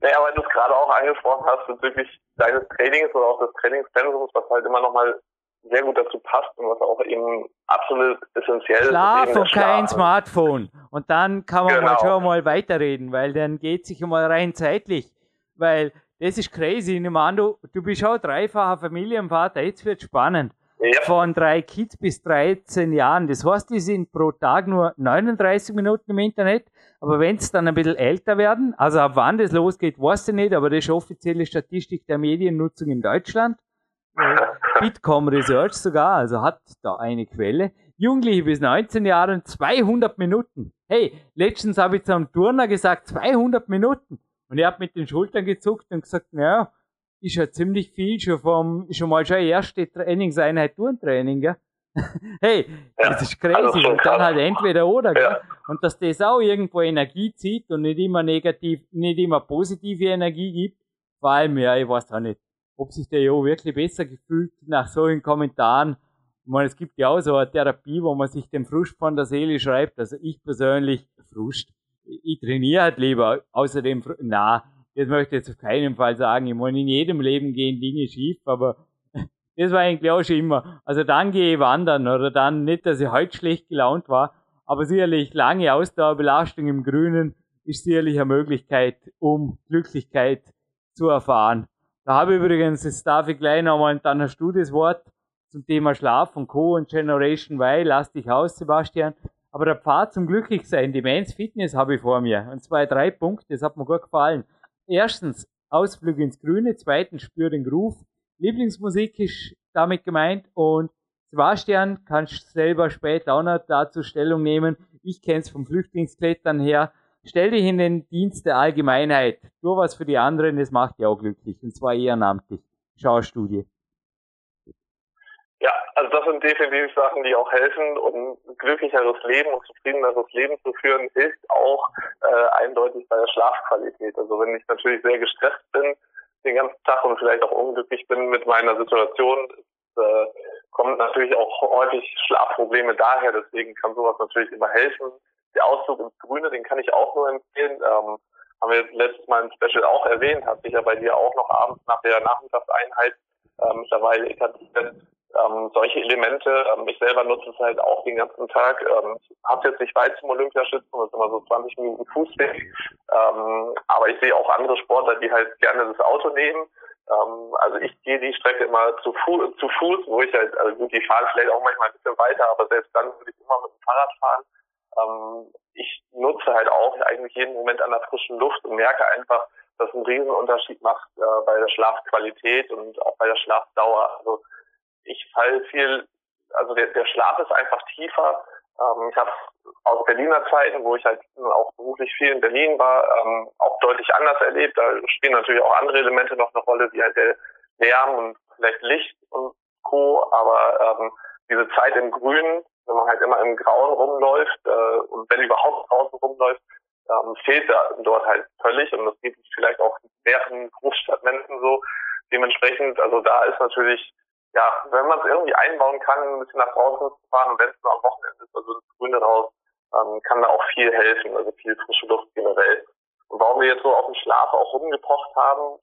Naja, weil du es gerade auch angesprochen hast bezüglich deines Trainings oder auch des Trainingszentrums, was halt immer nochmal sehr gut dazu passt und was auch eben absolut essentiell Schlaf ist. Schlaf und kein Smartphone. Und dann kann man genau. mal schon mal weiterreden, weil dann geht sich mal rein zeitlich. Weil das ist crazy. Ich meine, du, du bist auch dreifacher Familienvater, jetzt wird spannend. Ja. Von drei Kids bis 13 Jahren. Das heißt, die sind pro Tag nur 39 Minuten im Internet. Aber wenn es dann ein bisschen älter werden, also ab wann das losgeht, weiß ich nicht, aber das ist offizielle Statistik der Mediennutzung in Deutschland. Bitkom Research sogar, also hat da eine Quelle. Jugendliche bis 19 Jahren 200 Minuten. Hey, letztens habe ich zu einem Turner gesagt, 200 Minuten. Und er hat mit den Schultern gezuckt und gesagt, naja, ist ja ziemlich viel schon vom, schon mal schon erste Trainingseinheit Turntraining, gell? hey, ja, das ist crazy. Also und dann halt entweder oder, gell? Ja. Und dass das auch irgendwo Energie zieht und nicht immer negativ, nicht immer positive Energie gibt, vor allem, ja, ich weiß auch nicht ob sich der Jo wirklich besser gefühlt nach solchen Kommentaren. Ich meine, es gibt ja auch so eine Therapie, wo man sich den Frust von der Seele schreibt. Also ich persönlich, Frust, ich trainiere halt lieber. Außerdem, na, das möchte ich jetzt auf keinen Fall sagen. Ich meine, in jedem Leben gehen Dinge schief, aber das war eigentlich auch schon immer. Also dann gehe ich wandern oder dann nicht, dass ich heute schlecht gelaunt war, aber sicherlich lange Ausdauerbelastung im Grünen ist sicherlich eine Möglichkeit, um Glücklichkeit zu erfahren. Da habe ich übrigens, jetzt darf ich gleich nochmal, dann hast du das Wort zum Thema Schlaf und Co. und Generation Y. Lass dich aus, Sebastian. Aber der Pfad zum Glücklichsein, die Men's Fitness habe ich vor mir. Und zwei, drei Punkte, das hat mir gut gefallen. Erstens, Ausflug ins Grüne. Zweitens, spür den Groove. Lieblingsmusik ist damit gemeint. Und Sebastian, kannst selber später auch noch dazu Stellung nehmen. Ich kenne es vom Flüchtlingsklettern her. Stell dich in den Dienst der Allgemeinheit. Tu was für die anderen, das macht dich auch glücklich. Und zwar ehrenamtlich. Schau Studie. Ja, also das sind definitiv Sachen, die auch helfen, um ein glücklicheres Leben und zufriedeneres Leben zu führen, hilft auch äh, eindeutig bei der Schlafqualität. Also wenn ich natürlich sehr gestresst bin den ganzen Tag und vielleicht auch unglücklich bin mit meiner Situation, äh, kommen natürlich auch häufig Schlafprobleme daher. Deswegen kann sowas natürlich immer helfen der Ausflug ins Grüne, den kann ich auch nur empfehlen. Ähm, haben wir letztes Mal im Special auch erwähnt, hat sich ja bei dir auch noch abends nach der Nachmittagseinheit äh, mittlerweile etabliert. Ähm, solche Elemente, ähm, ich selber nutze es halt auch den ganzen Tag. Ähm, habe jetzt nicht weit zum Olympiaschützen, das ist immer so 20 Minuten Fußweg. Ähm, aber ich sehe auch andere Sportler, die halt gerne das Auto nehmen. Ähm, also ich gehe die Strecke immer zu, Fu zu Fuß, wo ich halt, also gut, die fahren vielleicht auch manchmal ein bisschen weiter, aber selbst dann würde ich immer mit dem Fahrrad fahren. Ähm, ich nutze halt auch eigentlich jeden Moment an der frischen Luft und merke einfach, dass es einen Riesenunterschied macht äh, bei der Schlafqualität und auch bei der Schlafdauer. Also ich falle viel, also der, der Schlaf ist einfach tiefer. Ähm, ich habe aus Berliner Zeiten, wo ich halt auch beruflich viel in Berlin war, ähm, auch deutlich anders erlebt. Da spielen natürlich auch andere Elemente noch eine Rolle, wie halt der Lärm und vielleicht Licht und Co. Aber ähm, diese Zeit im Grünen wenn man halt immer im Grauen rumläuft äh, und wenn überhaupt draußen rumläuft, ähm, fehlt da dort halt völlig und das geht vielleicht auch mehreren Großstadtmenschen so. Dementsprechend, also da ist natürlich, ja, wenn man es irgendwie einbauen kann, ein bisschen nach draußen zu fahren und wenn es nur am Wochenende ist, also das Grüne raus, ähm, kann da auch viel helfen, also viel frische Luft generell. Und warum wir jetzt so auf den Schlaf auch rumgepocht haben,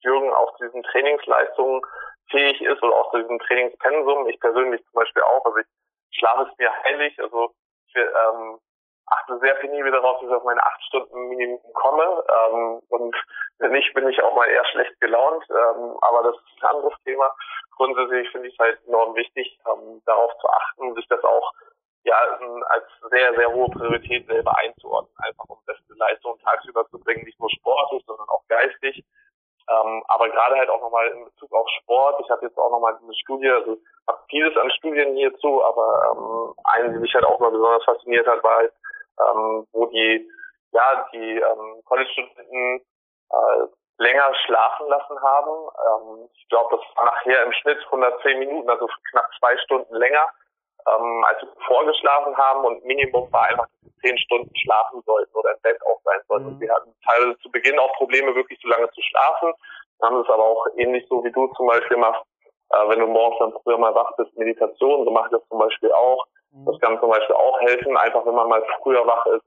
Jürgen auf diesen Trainingsleistungen fähig ist oder auch zu diesem Trainingspensum, ich persönlich zum Beispiel auch, also ich schlafe es mir heilig, also ich ähm, achte sehr penibel darauf, dass ich auf meine acht Stunden Minimum komme. Ähm, und wenn nicht, bin ich auch mal eher schlecht gelaunt. Ähm, aber das ist ein anderes Thema. Grundsätzlich finde ich es halt enorm wichtig, ähm, darauf zu achten, sich das auch ja als sehr, sehr hohe Priorität selber einzuordnen, einfach um beste Leistung tagsüber zu bringen, nicht nur sportlich, sondern auch geistig. Ähm, aber gerade halt auch nochmal in Bezug auf Sport. Ich habe jetzt auch nochmal eine Studie, also habe vieles an Studien hierzu, aber ähm, eine, die mich halt auch mal besonders fasziniert hat, war halt ähm, wo die ja die ähm, College-Studenten äh, länger schlafen lassen haben. Ähm, ich glaube, das war nachher im Schnitt 110 Minuten, also knapp zwei Stunden länger, ähm, als wir vorgeschlafen haben und Minimum war einfach, dass sie zehn Stunden schlafen sollten oder im Bett auch sein sollten. Mhm. Und wir hatten teilweise zu Beginn auch Probleme, wirklich so lange zu schlafen. Wir haben es aber auch ähnlich so wie du zum Beispiel machst, äh, wenn du morgens dann früher mal wach bist, Meditation, so mache ich das zum Beispiel auch. Das kann zum Beispiel auch helfen, einfach wenn man mal früher wach ist.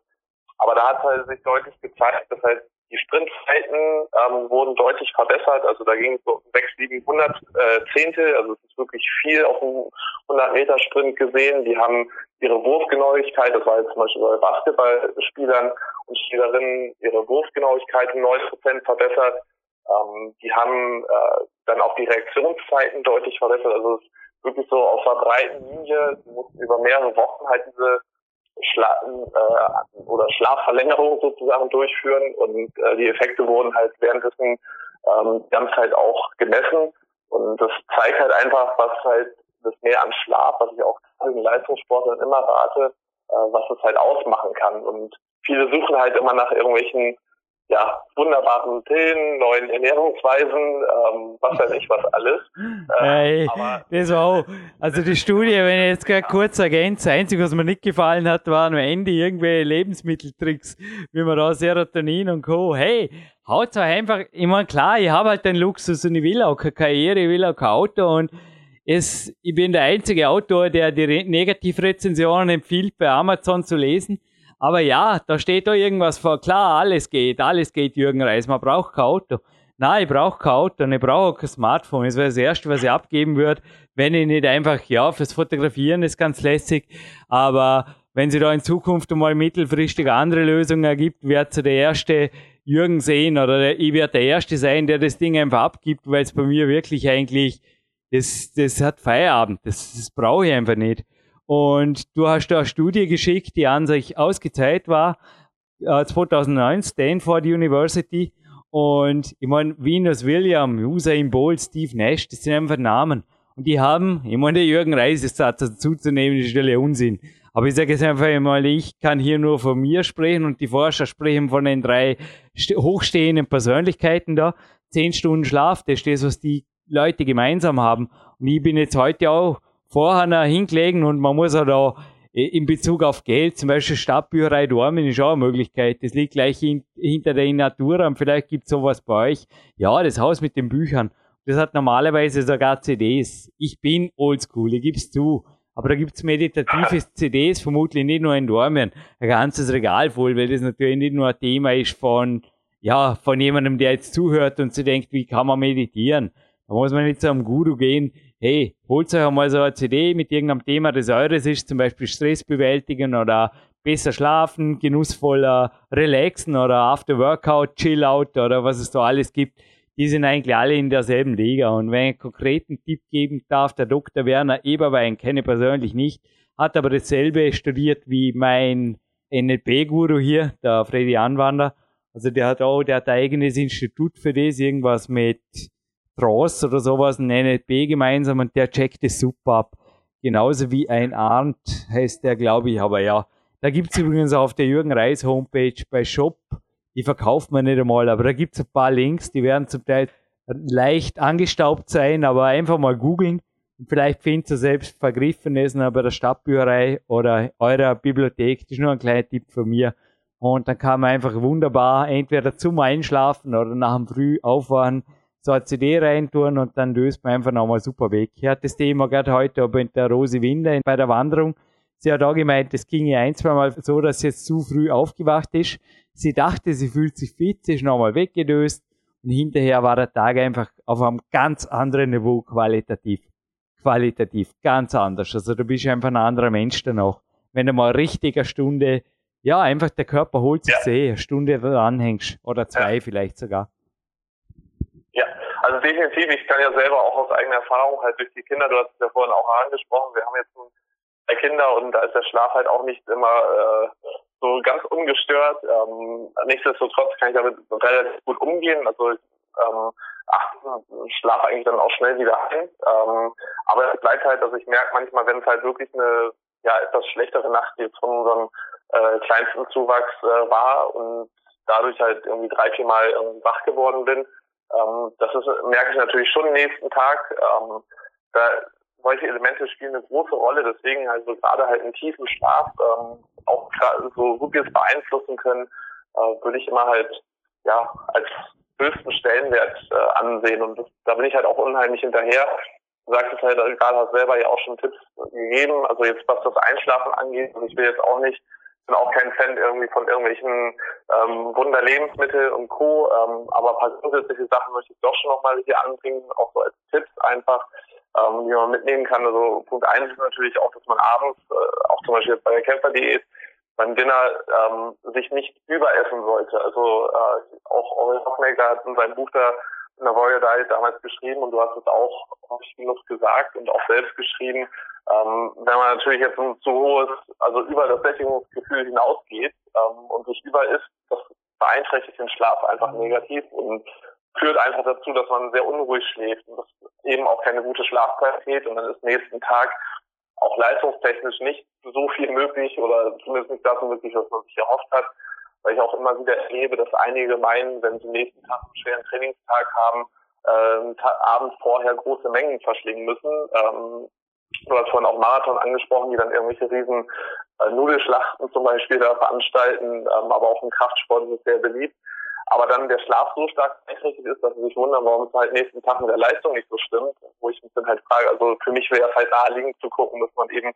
Aber da hat halt sich deutlich gezeigt, dass halt die Sprintzeiten ähm, wurden deutlich verbessert. Also da ging es so 6, 700 äh, Zehntel. Also es ist wirklich viel auf dem 100 Meter Sprint gesehen. Die haben ihre Wurfgenauigkeit, das war jetzt zum Beispiel bei Basketballspielern und Spielerinnen, ihre Wurfgenauigkeit um 9 Prozent verbessert. Ähm, die haben äh, dann auch die Reaktionszeiten deutlich verbessert. Also es wirklich so auf einer breiten Linie, die mussten über mehrere Wochen halt diese Schla äh, oder Schlafverlängerung sozusagen durchführen und äh, die Effekte wurden halt währenddessen ähm, ganz halt auch gemessen. Und das zeigt halt einfach, was halt das Mehr an Schlaf, was ich auch den Leistungssportlern immer rate, äh, was es halt ausmachen kann. Und viele suchen halt immer nach irgendwelchen ja, wunderbaren Pillen, neuen Ernährungsweisen, ähm, was weiß ich was alles. Äh, hey, das war auch, also die Studie, wenn ich jetzt gerade kurz ergänze, das Einzige, was mir nicht gefallen hat, waren am Ende irgendwelche Lebensmitteltricks, wie man da Serotonin und Co. Hey, haut zwar einfach, ich meine, klar, ich habe halt den Luxus und ich will auch keine Karriere, ich will auch kein Auto und es, ich bin der einzige Autor, der die Negativrezensionen empfiehlt, bei Amazon zu lesen. Aber ja, da steht da irgendwas vor. Klar, alles geht, alles geht, Jürgen Reis. Man braucht kein Auto. Nein, ich brauche kein Auto und ich brauche kein Smartphone. Das wäre das Erste, was ich abgeben würde, wenn ich nicht einfach, ja, fürs Fotografieren ist ganz lässig, aber wenn sie da in Zukunft mal mittelfristig andere Lösungen ergibt, wird sie der erste Jürgen sehen oder der, ich werde der Erste sein, der das Ding einfach abgibt, weil es bei mir wirklich eigentlich, das, das hat Feierabend, das, das brauche ich einfach nicht. Und du hast da eine Studie geschickt, die an sich ausgezeichnet war, äh, 2009, Stanford University. Und ich meine, Venus William, Usain Bolt, Steve Nash, das sind einfach Namen. Und die haben, ich meine, der Jürgen Reis ist dazu zu ist natürlich Unsinn. Aber ich sage jetzt einfach einmal, ich kann hier nur von mir sprechen und die Forscher sprechen von den drei hochstehenden Persönlichkeiten da. Zehn Stunden Schlaf, das ist das, was die Leute gemeinsam haben. Und ich bin jetzt heute auch vorher hingelegen und man muss auch da in Bezug auf Geld, zum Beispiel Stadtbücherei Dormen ist auch eine Möglichkeit. Das liegt gleich in, hinter der Natura und vielleicht gibt es sowas bei euch. Ja, das Haus mit den Büchern. Das hat normalerweise sogar CDs. Ich bin oldschool, ich gib's zu. Aber da gibt's meditative CDs, vermutlich nicht nur in Dormen, ein ganzes Regal voll, weil das natürlich nicht nur ein Thema ist von, ja, von jemandem, der jetzt zuhört und sich denkt, wie kann man meditieren? Da muss man nicht zu einem Guru gehen, hey, holt euch einmal so eine CD mit irgendeinem Thema, das eures ist, zum Beispiel Stress bewältigen oder besser schlafen, genussvoller relaxen oder after Workout, chill out oder was es da alles gibt. Die sind eigentlich alle in derselben Liga. Und wenn ich einen konkreten Tipp geben darf, der Dr. Werner Eberwein kenne ich persönlich nicht, hat aber dasselbe studiert wie mein NLP-Guru hier, der Freddy Anwander. Also der hat auch, der hat ein eigenes Institut für das, irgendwas mit Trost oder sowas, ein NLP gemeinsam und der checkt es super ab. Genauso wie ein Arndt heißt der, glaube ich, aber ja. Da gibt's übrigens auf der Jürgen Reis Homepage bei Shop, die verkauft man nicht einmal, aber da gibt's ein paar Links, die werden zum Teil leicht angestaubt sein, aber einfach mal googeln. Und vielleicht findet ihr selbst Vergriffenes bei der Stadtbücherei oder eurer Bibliothek. Das ist nur ein kleiner Tipp von mir. Und dann kann man einfach wunderbar entweder zum Einschlafen oder nach dem Früh aufwachen, so eine CD reintun und dann löst man einfach nochmal super weg. Ich hatte das Thema gerade heute mit der Rose Winder bei der Wanderung. Sie hat auch gemeint, es ging ihr ein, zwei Mal so, dass sie jetzt zu früh aufgewacht ist. Sie dachte, sie fühlt sich fit, sie ist nochmal weggedöst und hinterher war der Tag einfach auf einem ganz anderen Niveau qualitativ. Qualitativ, ganz anders. Also du bist einfach ein anderer Mensch danach. Wenn du mal richtig eine Stunde, ja, einfach der Körper holt sich ja. eh, eine Stunde dran hängst oder zwei ja. vielleicht sogar. Also definitiv, ich kann ja selber auch aus eigener Erfahrung halt durch die Kinder, du hast es ja vorhin auch angesprochen, wir haben jetzt zwei Kinder und da ist der Schlaf halt auch nicht immer äh, so ganz ungestört. Ähm, nichtsdestotrotz kann ich damit relativ gut umgehen. Also ich ähm, achte, schlafe eigentlich dann auch schnell wieder ein. Ähm, aber es bleibt halt, dass ich merke manchmal, wenn es halt wirklich eine ja etwas schlechtere Nacht jetzt von unserem äh, kleinsten Zuwachs äh, war und dadurch halt irgendwie drei, vier Mal ähm, wach geworden bin, ähm, das ist, merke ich natürlich schon nächsten Tag. Ähm, da solche Elemente spielen eine große Rolle, deswegen also gerade halt einen tiefen Schlaf ähm, auch so gut wir es beeinflussen können, äh, würde ich immer halt ja als höchsten Stellenwert äh, ansehen und das, da bin ich halt auch unheimlich hinterher. Du sagst es halt gerade hast selber ja auch schon Tipps gegeben, also jetzt was das Einschlafen angeht, und ich will jetzt auch nicht bin auch kein Fan irgendwie von irgendwelchen ähm, Wunderlebensmittel und Co. Ähm, aber ein paar grundsätzliche Sachen möchte ich doch schon nochmal hier anbringen, auch so als Tipps einfach, ähm, die man mitnehmen kann. Also Punkt eins ist natürlich auch, dass man abends, äh, auch zum Beispiel jetzt bei der Kämpferdiät, beim Dinner ähm, sich nicht überessen sollte. Also äh, auch Oriol Hoffnecker hat in seinem Buch da Warrior Diet damals geschrieben und du hast es auch genug gesagt und auch selbst geschrieben. Ähm, wenn man natürlich jetzt ein zu hohes, also über das Sättigungsgefühl hinausgeht ähm, und sich über isst, das beeinträchtigt den Schlaf einfach negativ und führt einfach dazu, dass man sehr unruhig schläft und das eben auch keine gute Schlafqualität und dann ist nächsten Tag auch leistungstechnisch nicht so viel möglich oder zumindest nicht das möglich, was man sich erhofft hat, weil ich auch immer wieder erlebe, dass einige meinen, wenn sie nächsten Tag einen schweren Trainingstag haben, äh, abends vorher große Mengen verschlingen müssen. Ähm, du hast vorhin auch Marathon angesprochen, die dann irgendwelche riesen äh, Nudelschlachten zum Beispiel da veranstalten, ähm, aber auch im Kraftsport ist es sehr beliebt aber dann der Schlaf so stark beeinträchtigt ist, dass sie sich wundern, warum es halt nächsten Tag mit der Leistung nicht so stimmt, wo ich mich dann halt frage, also für mich wäre es halt naheliegend zu gucken, dass man eben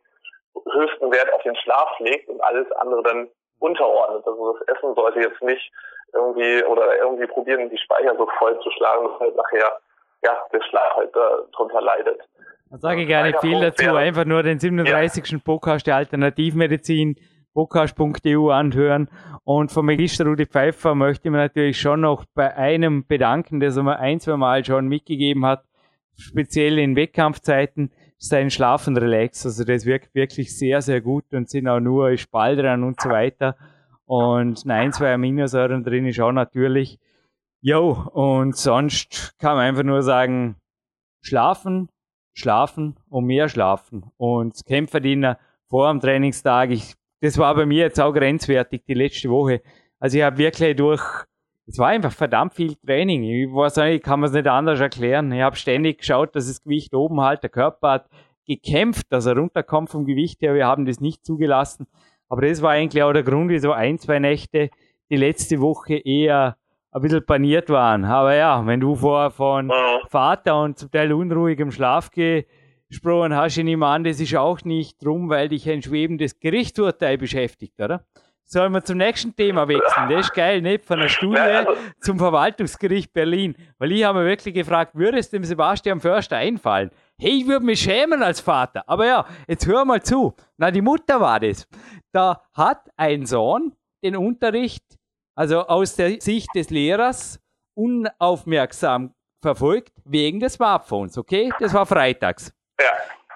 höchsten Wert auf den Schlaf legt und alles andere dann unterordnet. Also das Essen sollte jetzt nicht irgendwie oder irgendwie probieren, die Speicher so voll zu schlagen, dass halt nachher ja, der Schlaf halt darunter leidet. Da sage ich gar nicht viel dazu, einfach nur den 37. Ja. Podcast der Alternativmedizin podcast.eu anhören. Und vom Magister Rudi Pfeiffer möchte ich mir natürlich schon noch bei einem bedanken, der es mir ein, zwei Mal schon mitgegeben hat, speziell in Wettkampfzeiten, sein Schlaf und Relax. Also das wirkt wirklich sehr, sehr gut und sind auch nur Spaldran und so weiter. Und ein, zwei Aminosäuren drin ist auch natürlich. Jo, und sonst kann man einfach nur sagen, schlafen, schlafen und mehr schlafen. Und Kämpferdiener vor dem Trainingstag, ich das war bei mir jetzt auch grenzwertig die letzte Woche. Also ich habe wirklich durch, es war einfach verdammt viel Training. Ich weiß nicht, ich kann man es nicht anders erklären. Ich habe ständig geschaut, dass das Gewicht oben halt, der Körper hat gekämpft, dass er runterkommt vom Gewicht her. Wir haben das nicht zugelassen. Aber das war eigentlich auch der Grund, wieso ein, zwei Nächte die letzte Woche eher ein bisschen paniert waren. Aber ja, wenn du vorher von Vater und zum Teil unruhigem Schlaf gesprochen hast, ich nehme an, das ist auch nicht drum, weil dich ein schwebendes Gerichtsurteil beschäftigt, oder? Sollen wir zum nächsten Thema wechseln? Das ist geil, nicht? Von der Studie also zum Verwaltungsgericht Berlin. Weil ich habe mir wirklich gefragt, würde es dem Sebastian Förster einfallen? Hey, ich würde mich schämen als Vater. Aber ja, jetzt hör mal zu. Na, die Mutter war das. Da hat ein Sohn den Unterricht, also aus der Sicht des Lehrers, unaufmerksam verfolgt wegen des Smartphones, okay? Das war freitags. Ja.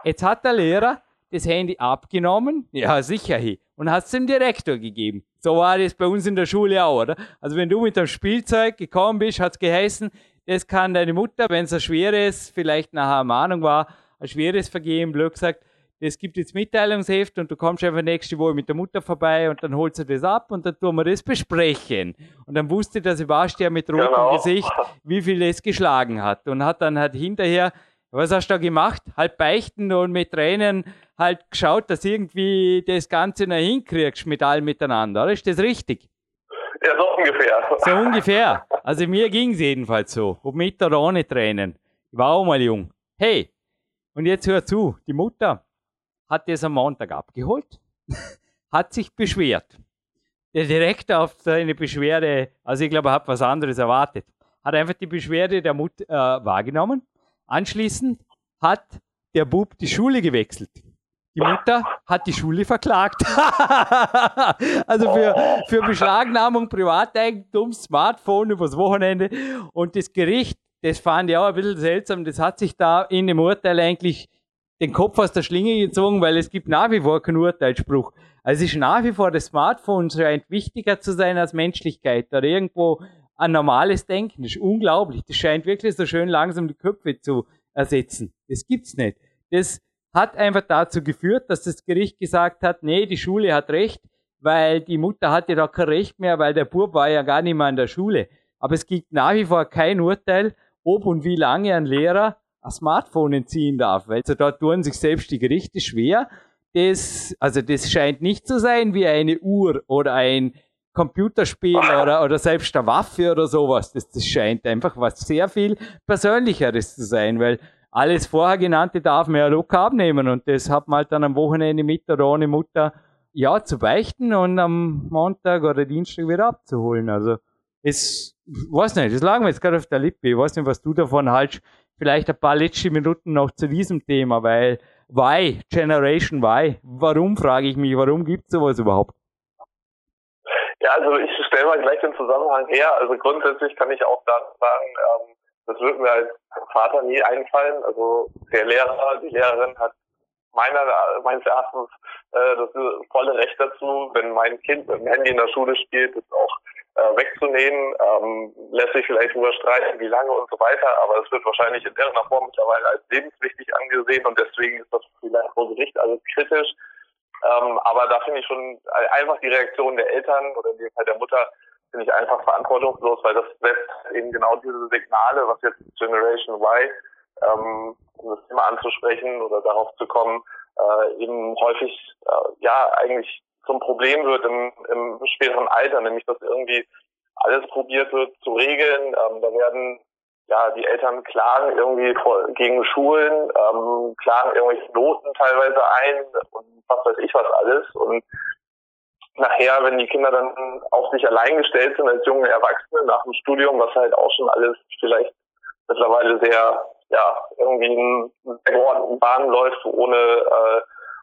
Jetzt hat der Lehrer das Handy abgenommen, ja sicher, und hat es dem Direktor gegeben. So war das bei uns in der Schule auch, oder? Also wenn du mit dem Spielzeug gekommen bist, hat es geheißen, das kann deine Mutter, wenn es ein schweres, vielleicht nachher Mahnung war, ein schweres Vergehen, blöd gesagt, das gibt jetzt Mitteilungsheft und du kommst einfach nächste Woche mit der Mutter vorbei und dann holst du das ab und dann tun wir das besprechen. Und dann wusste der Sebastian mit rotem genau. Gesicht, wie viel es geschlagen hat und hat dann halt hinterher Was hast du da gemacht? Halt beichten und mit Tränen halt geschaut, dass irgendwie das Ganze noch hinkriegst mit allem miteinander, oder? Ist das richtig? Ja, so ungefähr. So ungefähr. Also mir ging es jedenfalls so. Ob mit oder ohne Tränen. Ich war auch mal jung. Hey, und jetzt hör zu. Die Mutter hat das am Montag abgeholt, hat sich beschwert. Der Direktor auf seine Beschwerde, also ich glaube, er hat was anderes erwartet, hat einfach die Beschwerde der Mutter äh, wahrgenommen. Anschließend hat der Bub die Schule gewechselt. Die Mutter hat die Schule verklagt. also für, für Beschlagnahmung Privateigentum, Smartphone übers Wochenende. Und das Gericht, das fand ich auch ein bisschen seltsam, das hat sich da in dem Urteil eigentlich den Kopf aus der Schlinge gezogen, weil es gibt nach wie vor keinen Urteilsspruch. Also es ist nach wie vor das Smartphone scheint wichtiger zu sein als Menschlichkeit oder irgendwo ein normales Denken. Das ist unglaublich. Das scheint wirklich so schön langsam die Köpfe zu ersetzen. Das gibt's nicht. Das hat einfach dazu geführt, dass das Gericht gesagt hat, nee, die Schule hat recht, weil die Mutter hatte da kein Recht mehr, weil der Bub war ja gar nicht mehr in der Schule. Aber es gibt nach wie vor kein Urteil, ob und wie lange ein Lehrer ein Smartphone entziehen darf, weil also dort tun sich selbst die Gerichte schwer. Das, also das scheint nicht zu sein wie eine Uhr oder ein Computerspiel oder, oder selbst eine Waffe oder sowas. Das, das scheint einfach was sehr viel Persönlicheres zu sein, weil alles vorher genannte darf man ja locker abnehmen und das hat man halt dann am Wochenende mit oder ohne Mutter ja zu beichten und am Montag oder Dienstag wieder abzuholen. Also es, weiß nicht, das lagen wir jetzt gerade auf der Lippe. Ich weiß nicht, was du davon haltst. Vielleicht ein paar letzte Minuten noch zu diesem Thema, weil why, Generation why? Warum, frage ich mich, warum gibt es sowas überhaupt? Ja, also ich stelle mal gleich den Zusammenhang her. Also grundsätzlich kann ich auch da sagen, ähm, das wird mir als Vater nie einfallen. Also der Lehrer, die Lehrerin hat meiner, meines Erachtens äh, das volle Recht dazu, wenn mein Kind mit dem Handy in der Schule spielt, das auch äh, wegzunehmen. Ähm, lässt sich vielleicht drüber streiten, wie lange und so weiter, aber es wird wahrscheinlich in irgendeiner Form mittlerweile als lebenswichtig angesehen und deswegen ist das vielleicht vor Gericht alles kritisch. Ähm, aber da finde ich schon einfach die Reaktion der Eltern oder in dem Fall der Mutter finde ich einfach verantwortungslos, weil das setzt eben genau diese Signale, was jetzt Generation Y, ähm, um das Thema anzusprechen oder darauf zu kommen, äh, eben häufig äh, ja eigentlich zum Problem wird im, im späteren Alter, nämlich dass irgendwie alles probiert wird zu regeln. Ähm, da werden ja die Eltern klagen irgendwie vor, gegen Schulen, ähm, klagen irgendwelche Noten teilweise ein und was weiß ich was alles. Und nachher, wenn die Kinder dann auf sich allein gestellt sind als junge Erwachsene nach dem Studium, was halt auch schon alles vielleicht mittlerweile sehr, ja, irgendwie in geordneten Bahn läuft, ohne, äh,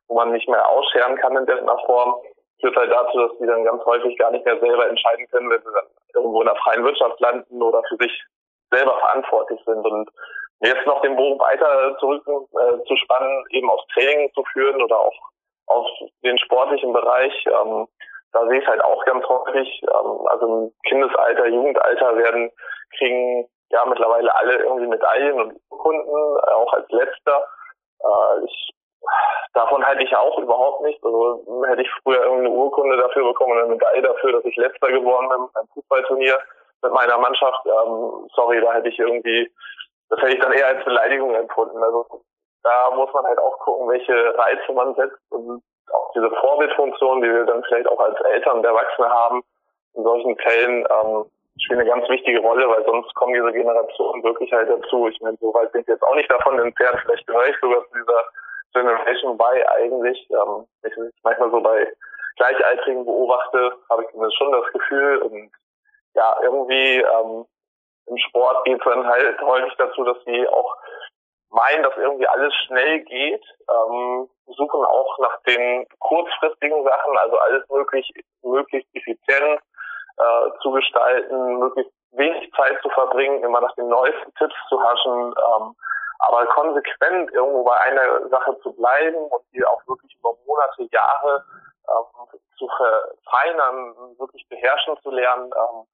wo man nicht mehr ausscheren kann in irgendeiner Form, führt halt dazu, dass die dann ganz häufig gar nicht mehr selber entscheiden können, wenn sie dann irgendwo in der freien Wirtschaft landen oder für sich selber verantwortlich sind. Und jetzt noch den Bogen weiter zurück äh, zu spannen, eben aufs Training zu führen oder auch auf den sportlichen Bereich, ähm, da sehe ich halt auch ganz häufig, ähm, also im Kindesalter, Jugendalter werden, kriegen ja mittlerweile alle irgendwie Medaillen und Kunden, äh, auch als letzter. Äh, ich, davon halte ich auch überhaupt nicht. Also hätte ich früher irgendeine Urkunde dafür bekommen eine Medaille dafür, dass ich letzter geworden bin beim Fußballturnier mit meiner Mannschaft. Ähm, sorry, da hätte ich irgendwie, das hätte ich dann eher als Beleidigung empfunden. Also da muss man halt auch gucken, welche Reize man setzt und auch diese Vorbildfunktion, die wir dann vielleicht auch als Eltern und Erwachsene haben, in solchen Fällen ähm, spielt eine ganz wichtige Rolle, weil sonst kommen diese Generationen wirklich halt dazu. Ich meine, so weit bin ich jetzt auch nicht davon entfernt, vielleicht gehöre ich sogar zu dieser Generation bei eigentlich. Ähm, ich manchmal so bei Gleichaltrigen beobachte, habe ich zumindest schon das Gefühl und ja, irgendwie ähm, im Sport geht es dann halt häufig dazu, dass sie auch meinen, dass irgendwie alles schnell geht, ähm, suchen auch nach den kurzfristigen Sachen, also alles möglich, möglichst effizient äh, zu gestalten, möglichst wenig Zeit zu verbringen, immer nach den neuesten Tipps zu haschen, ähm, aber konsequent irgendwo bei einer Sache zu bleiben und die auch wirklich über Monate, Jahre ähm, zu verfeinern, wirklich beherrschen zu lernen, ähm,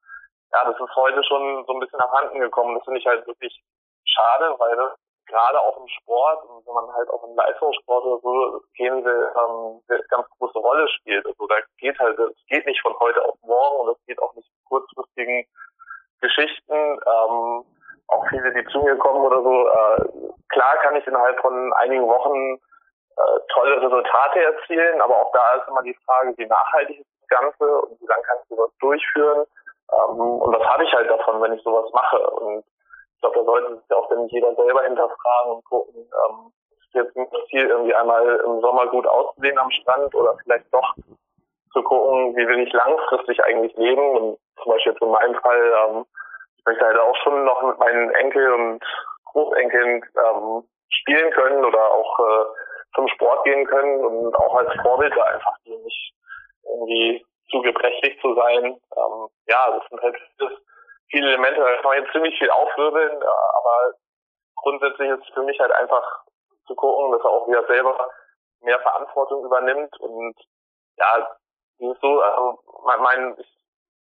ja, das ist heute schon so ein bisschen abhanden gekommen. Das finde ich halt wirklich schade, weil das gerade auch im Sport und wenn man halt auch im Leistungssport oder so gehen will, ähm, eine ganz große Rolle spielt. Also da geht halt, es geht nicht von heute auf morgen und es geht auch nicht kurzfristigen Geschichten. Ähm, auch viele, die zu mir kommen oder so, äh, klar kann ich innerhalb von einigen Wochen äh, tolle Resultate erzielen, aber auch da ist immer die Frage, wie nachhaltig ist das Ganze und wie lange kannst du das durchführen ähm, und was habe ich halt davon, wenn ich sowas mache? Und ich glaube, da sollte sich auch dann jeder selber hinterfragen und gucken, ähm, ist jetzt nicht das Ziel, irgendwie einmal im Sommer gut auszusehen am Strand oder vielleicht doch zu gucken, wie will ich langfristig eigentlich leben? Und zum Beispiel jetzt in meinem Fall, ähm, ich möchte halt auch schon noch mit meinen Enkel und Großenkeln ähm, spielen können oder auch äh, zum Sport gehen können und auch als Vorbild da einfach die nicht irgendwie zu gebrechlich zu sein. Ähm, ja, das sind halt viele Elemente, da kann man jetzt ziemlich viel aufwirbeln, äh, aber grundsätzlich ist es für mich halt einfach zu gucken, dass er auch wieder selber mehr Verantwortung übernimmt. Und ja, es ist so, also mein, mein ich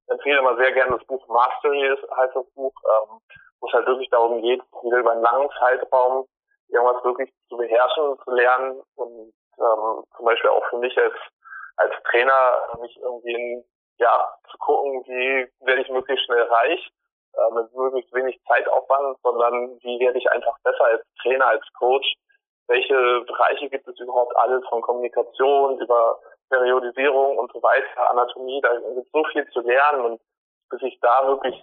empfehle immer sehr gerne das Buch Mastery, heißt das Buch, ähm, wo es halt wirklich darum geht, wieder über einen langen Zeitraum irgendwas wirklich zu beherrschen, zu lernen. Und ähm, zum Beispiel auch für mich als als Trainer mich irgendwie in, ja zu gucken, wie werde ich möglichst schnell reich äh, mit möglichst wenig Zeitaufwand, sondern wie werde ich einfach besser als Trainer, als Coach. Welche Bereiche gibt es überhaupt alles von Kommunikation über Periodisierung und so weiter, Anatomie, da gibt so viel zu lernen und bis ich da wirklich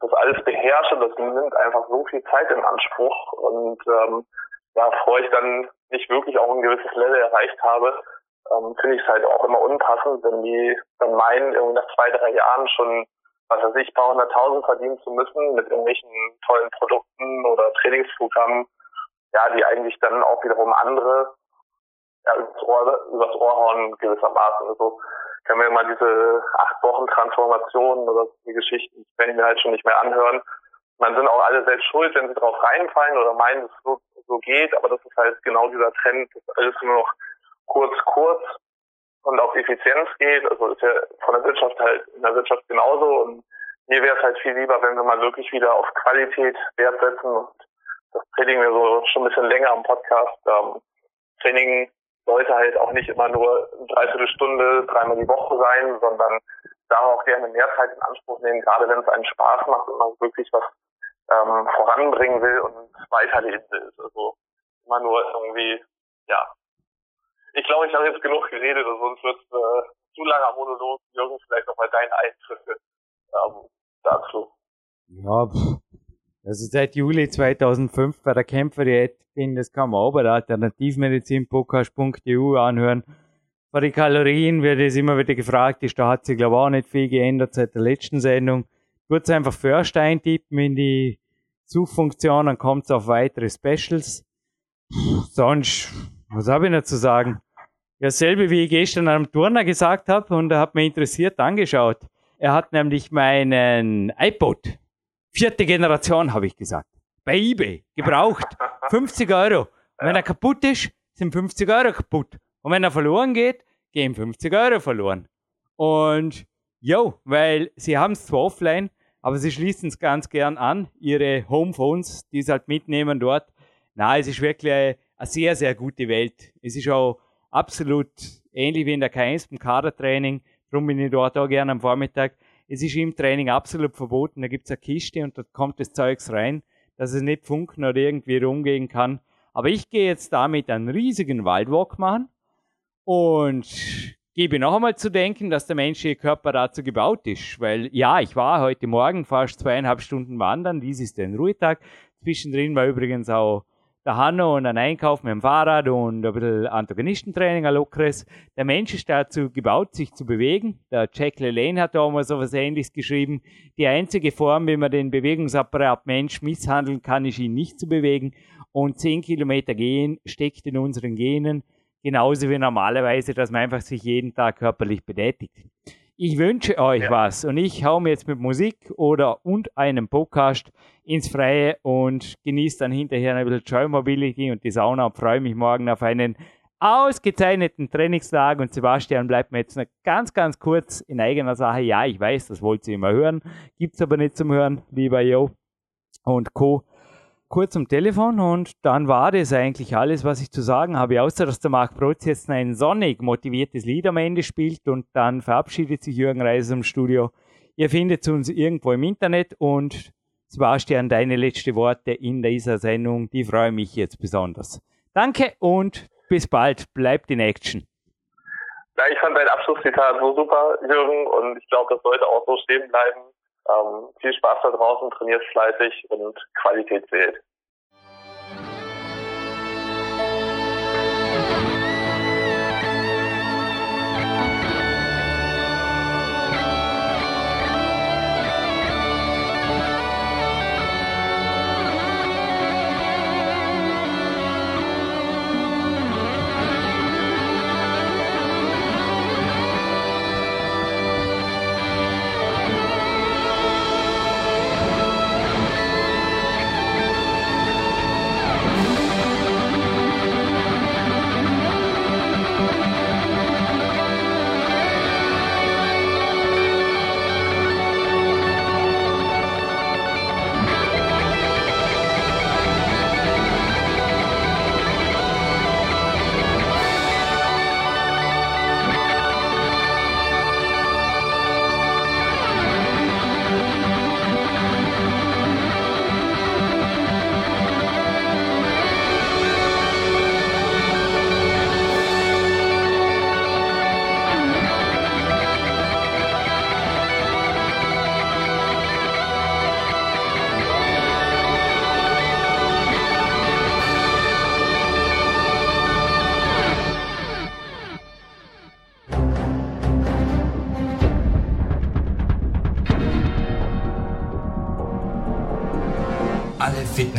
das alles beherrsche, das nimmt einfach so viel Zeit in Anspruch und ähm, ja, bevor ich dann nicht wirklich auch ein gewisses Level erreicht habe, ähm, finde ich es halt auch immer unpassend, wenn die dann meinen, irgendwie nach zwei, drei Jahren schon, was weiß ich, ein paar hunderttausend verdienen zu müssen mit irgendwelchen tollen Produkten oder Trainingsprogrammen, ja, die eigentlich dann auch wiederum andere ja, übers, Ohr, übers Ohr hauen gewissermaßen. Also kann mir mal diese acht Wochen Transformation oder die Geschichten, wenn ich mir halt schon nicht mehr anhören. Man sind auch alle selbst schuld, wenn sie drauf reinfallen oder meinen, dass es so, so geht, aber das ist halt genau dieser Trend, dass alles nur noch kurz, kurz und auf Effizienz geht. Also ist ja von der Wirtschaft halt in der Wirtschaft genauso und mir wäre es halt viel lieber, wenn wir mal wirklich wieder auf Qualität Wert setzen und das predigen wir so schon ein bisschen länger am Podcast. Ähm, Training sollte halt auch nicht immer nur eine Dreiviertelstunde, dreimal die Woche sein, sondern da auch gerne mehr Zeit in Anspruch nehmen, gerade wenn es einen Spaß macht und man wirklich was ähm, voranbringen will und weiterleben will. Also immer nur irgendwie, ja. Ich glaube, ich habe jetzt genug geredet, sonst wird es äh, zu langer Monolog. Jürgen, vielleicht nochmal deine Eintritte ähm, dazu. Ja, pff. Also seit Juli 2005 bei der das kann man auch bei der Alternativmedizin-podcast.eu anhören. Bei den Kalorien wird es immer wieder gefragt, ist, da hat sich glaube ich auch nicht viel geändert seit der letzten Sendung. Kurz einfach First eintippen in die Suchfunktion, dann kommt es auf weitere Specials. Sonst, was habe ich noch zu sagen? Ja, selbe wie ich gestern einem Turner gesagt habe und er hat mich interessiert angeschaut. Er hat nämlich meinen iPod Vierte Generation, habe ich gesagt. Bei eBay. Gebraucht. 50 Euro. Und wenn er kaputt ist, sind 50 Euro kaputt. Und wenn er verloren geht, gehen 50 Euro verloren. Und jo, weil sie haben es zwar offline, aber sie schließen es ganz gern an, ihre Homephones, die sie halt mitnehmen dort. Na, es ist wirklich sehr, sehr gute Welt. Es ist auch absolut ähnlich wie in der K1 beim Kadertraining. Darum bin ich dort auch gerne am Vormittag. Es ist im Training absolut verboten. Da gibt es eine Kiste und da kommt das Zeugs rein, dass es nicht funken oder irgendwie rumgehen kann. Aber ich gehe jetzt damit einen riesigen Waldwalk machen und gebe noch einmal zu denken, dass der menschliche Körper dazu gebaut ist. Weil ja, ich war heute Morgen fast zweieinhalb Stunden wandern. Dies ist ein Ruhetag. Zwischendrin war übrigens auch Hanno und ein Einkauf mit dem Fahrrad und ein bisschen Antagonistentraining, ein lockeres. Der Mensch ist dazu gebaut, sich zu bewegen. Der Jack LaLanne hat damals so etwas Ähnliches geschrieben. Die einzige Form, wie man den Bewegungsapparat Mensch misshandeln kann, ist ihn nicht zu bewegen. Und 10 Kilometer gehen steckt in unseren Genen. Genauso wie normalerweise, dass man einfach sich jeden Tag körperlich betätigt ich wünsche euch ja. was und ich hau mir jetzt mit Musik oder und einem Podcast ins Freie und genieße dann hinterher ein bisschen Joy Mobility und die Sauna und freue mich morgen auf einen ausgezeichneten Trainingstag und Sebastian bleibt mir jetzt noch ganz, ganz kurz in eigener Sache. Ja, ich weiß, das wollt ihr immer hören, gibt's aber nicht zum Hören, lieber Jo und Co kurz am Telefon und dann war das eigentlich alles, was ich zu sagen habe, außer dass der Marc Protz jetzt ein sonnig motiviertes Lied am Ende spielt und dann verabschiedet sich Jürgen Reis im Studio. Ihr findet uns irgendwo im Internet und Stern, deine letzte Worte in dieser Sendung, die freuen mich jetzt besonders. Danke und bis bald. Bleibt in Action. Ja, ich fand dein Abschlusszitat so super, Jürgen, und ich glaube, das sollte auch so stehen bleiben. Ähm, viel Spaß da draußen, trainiert fleißig und Qualität zählt.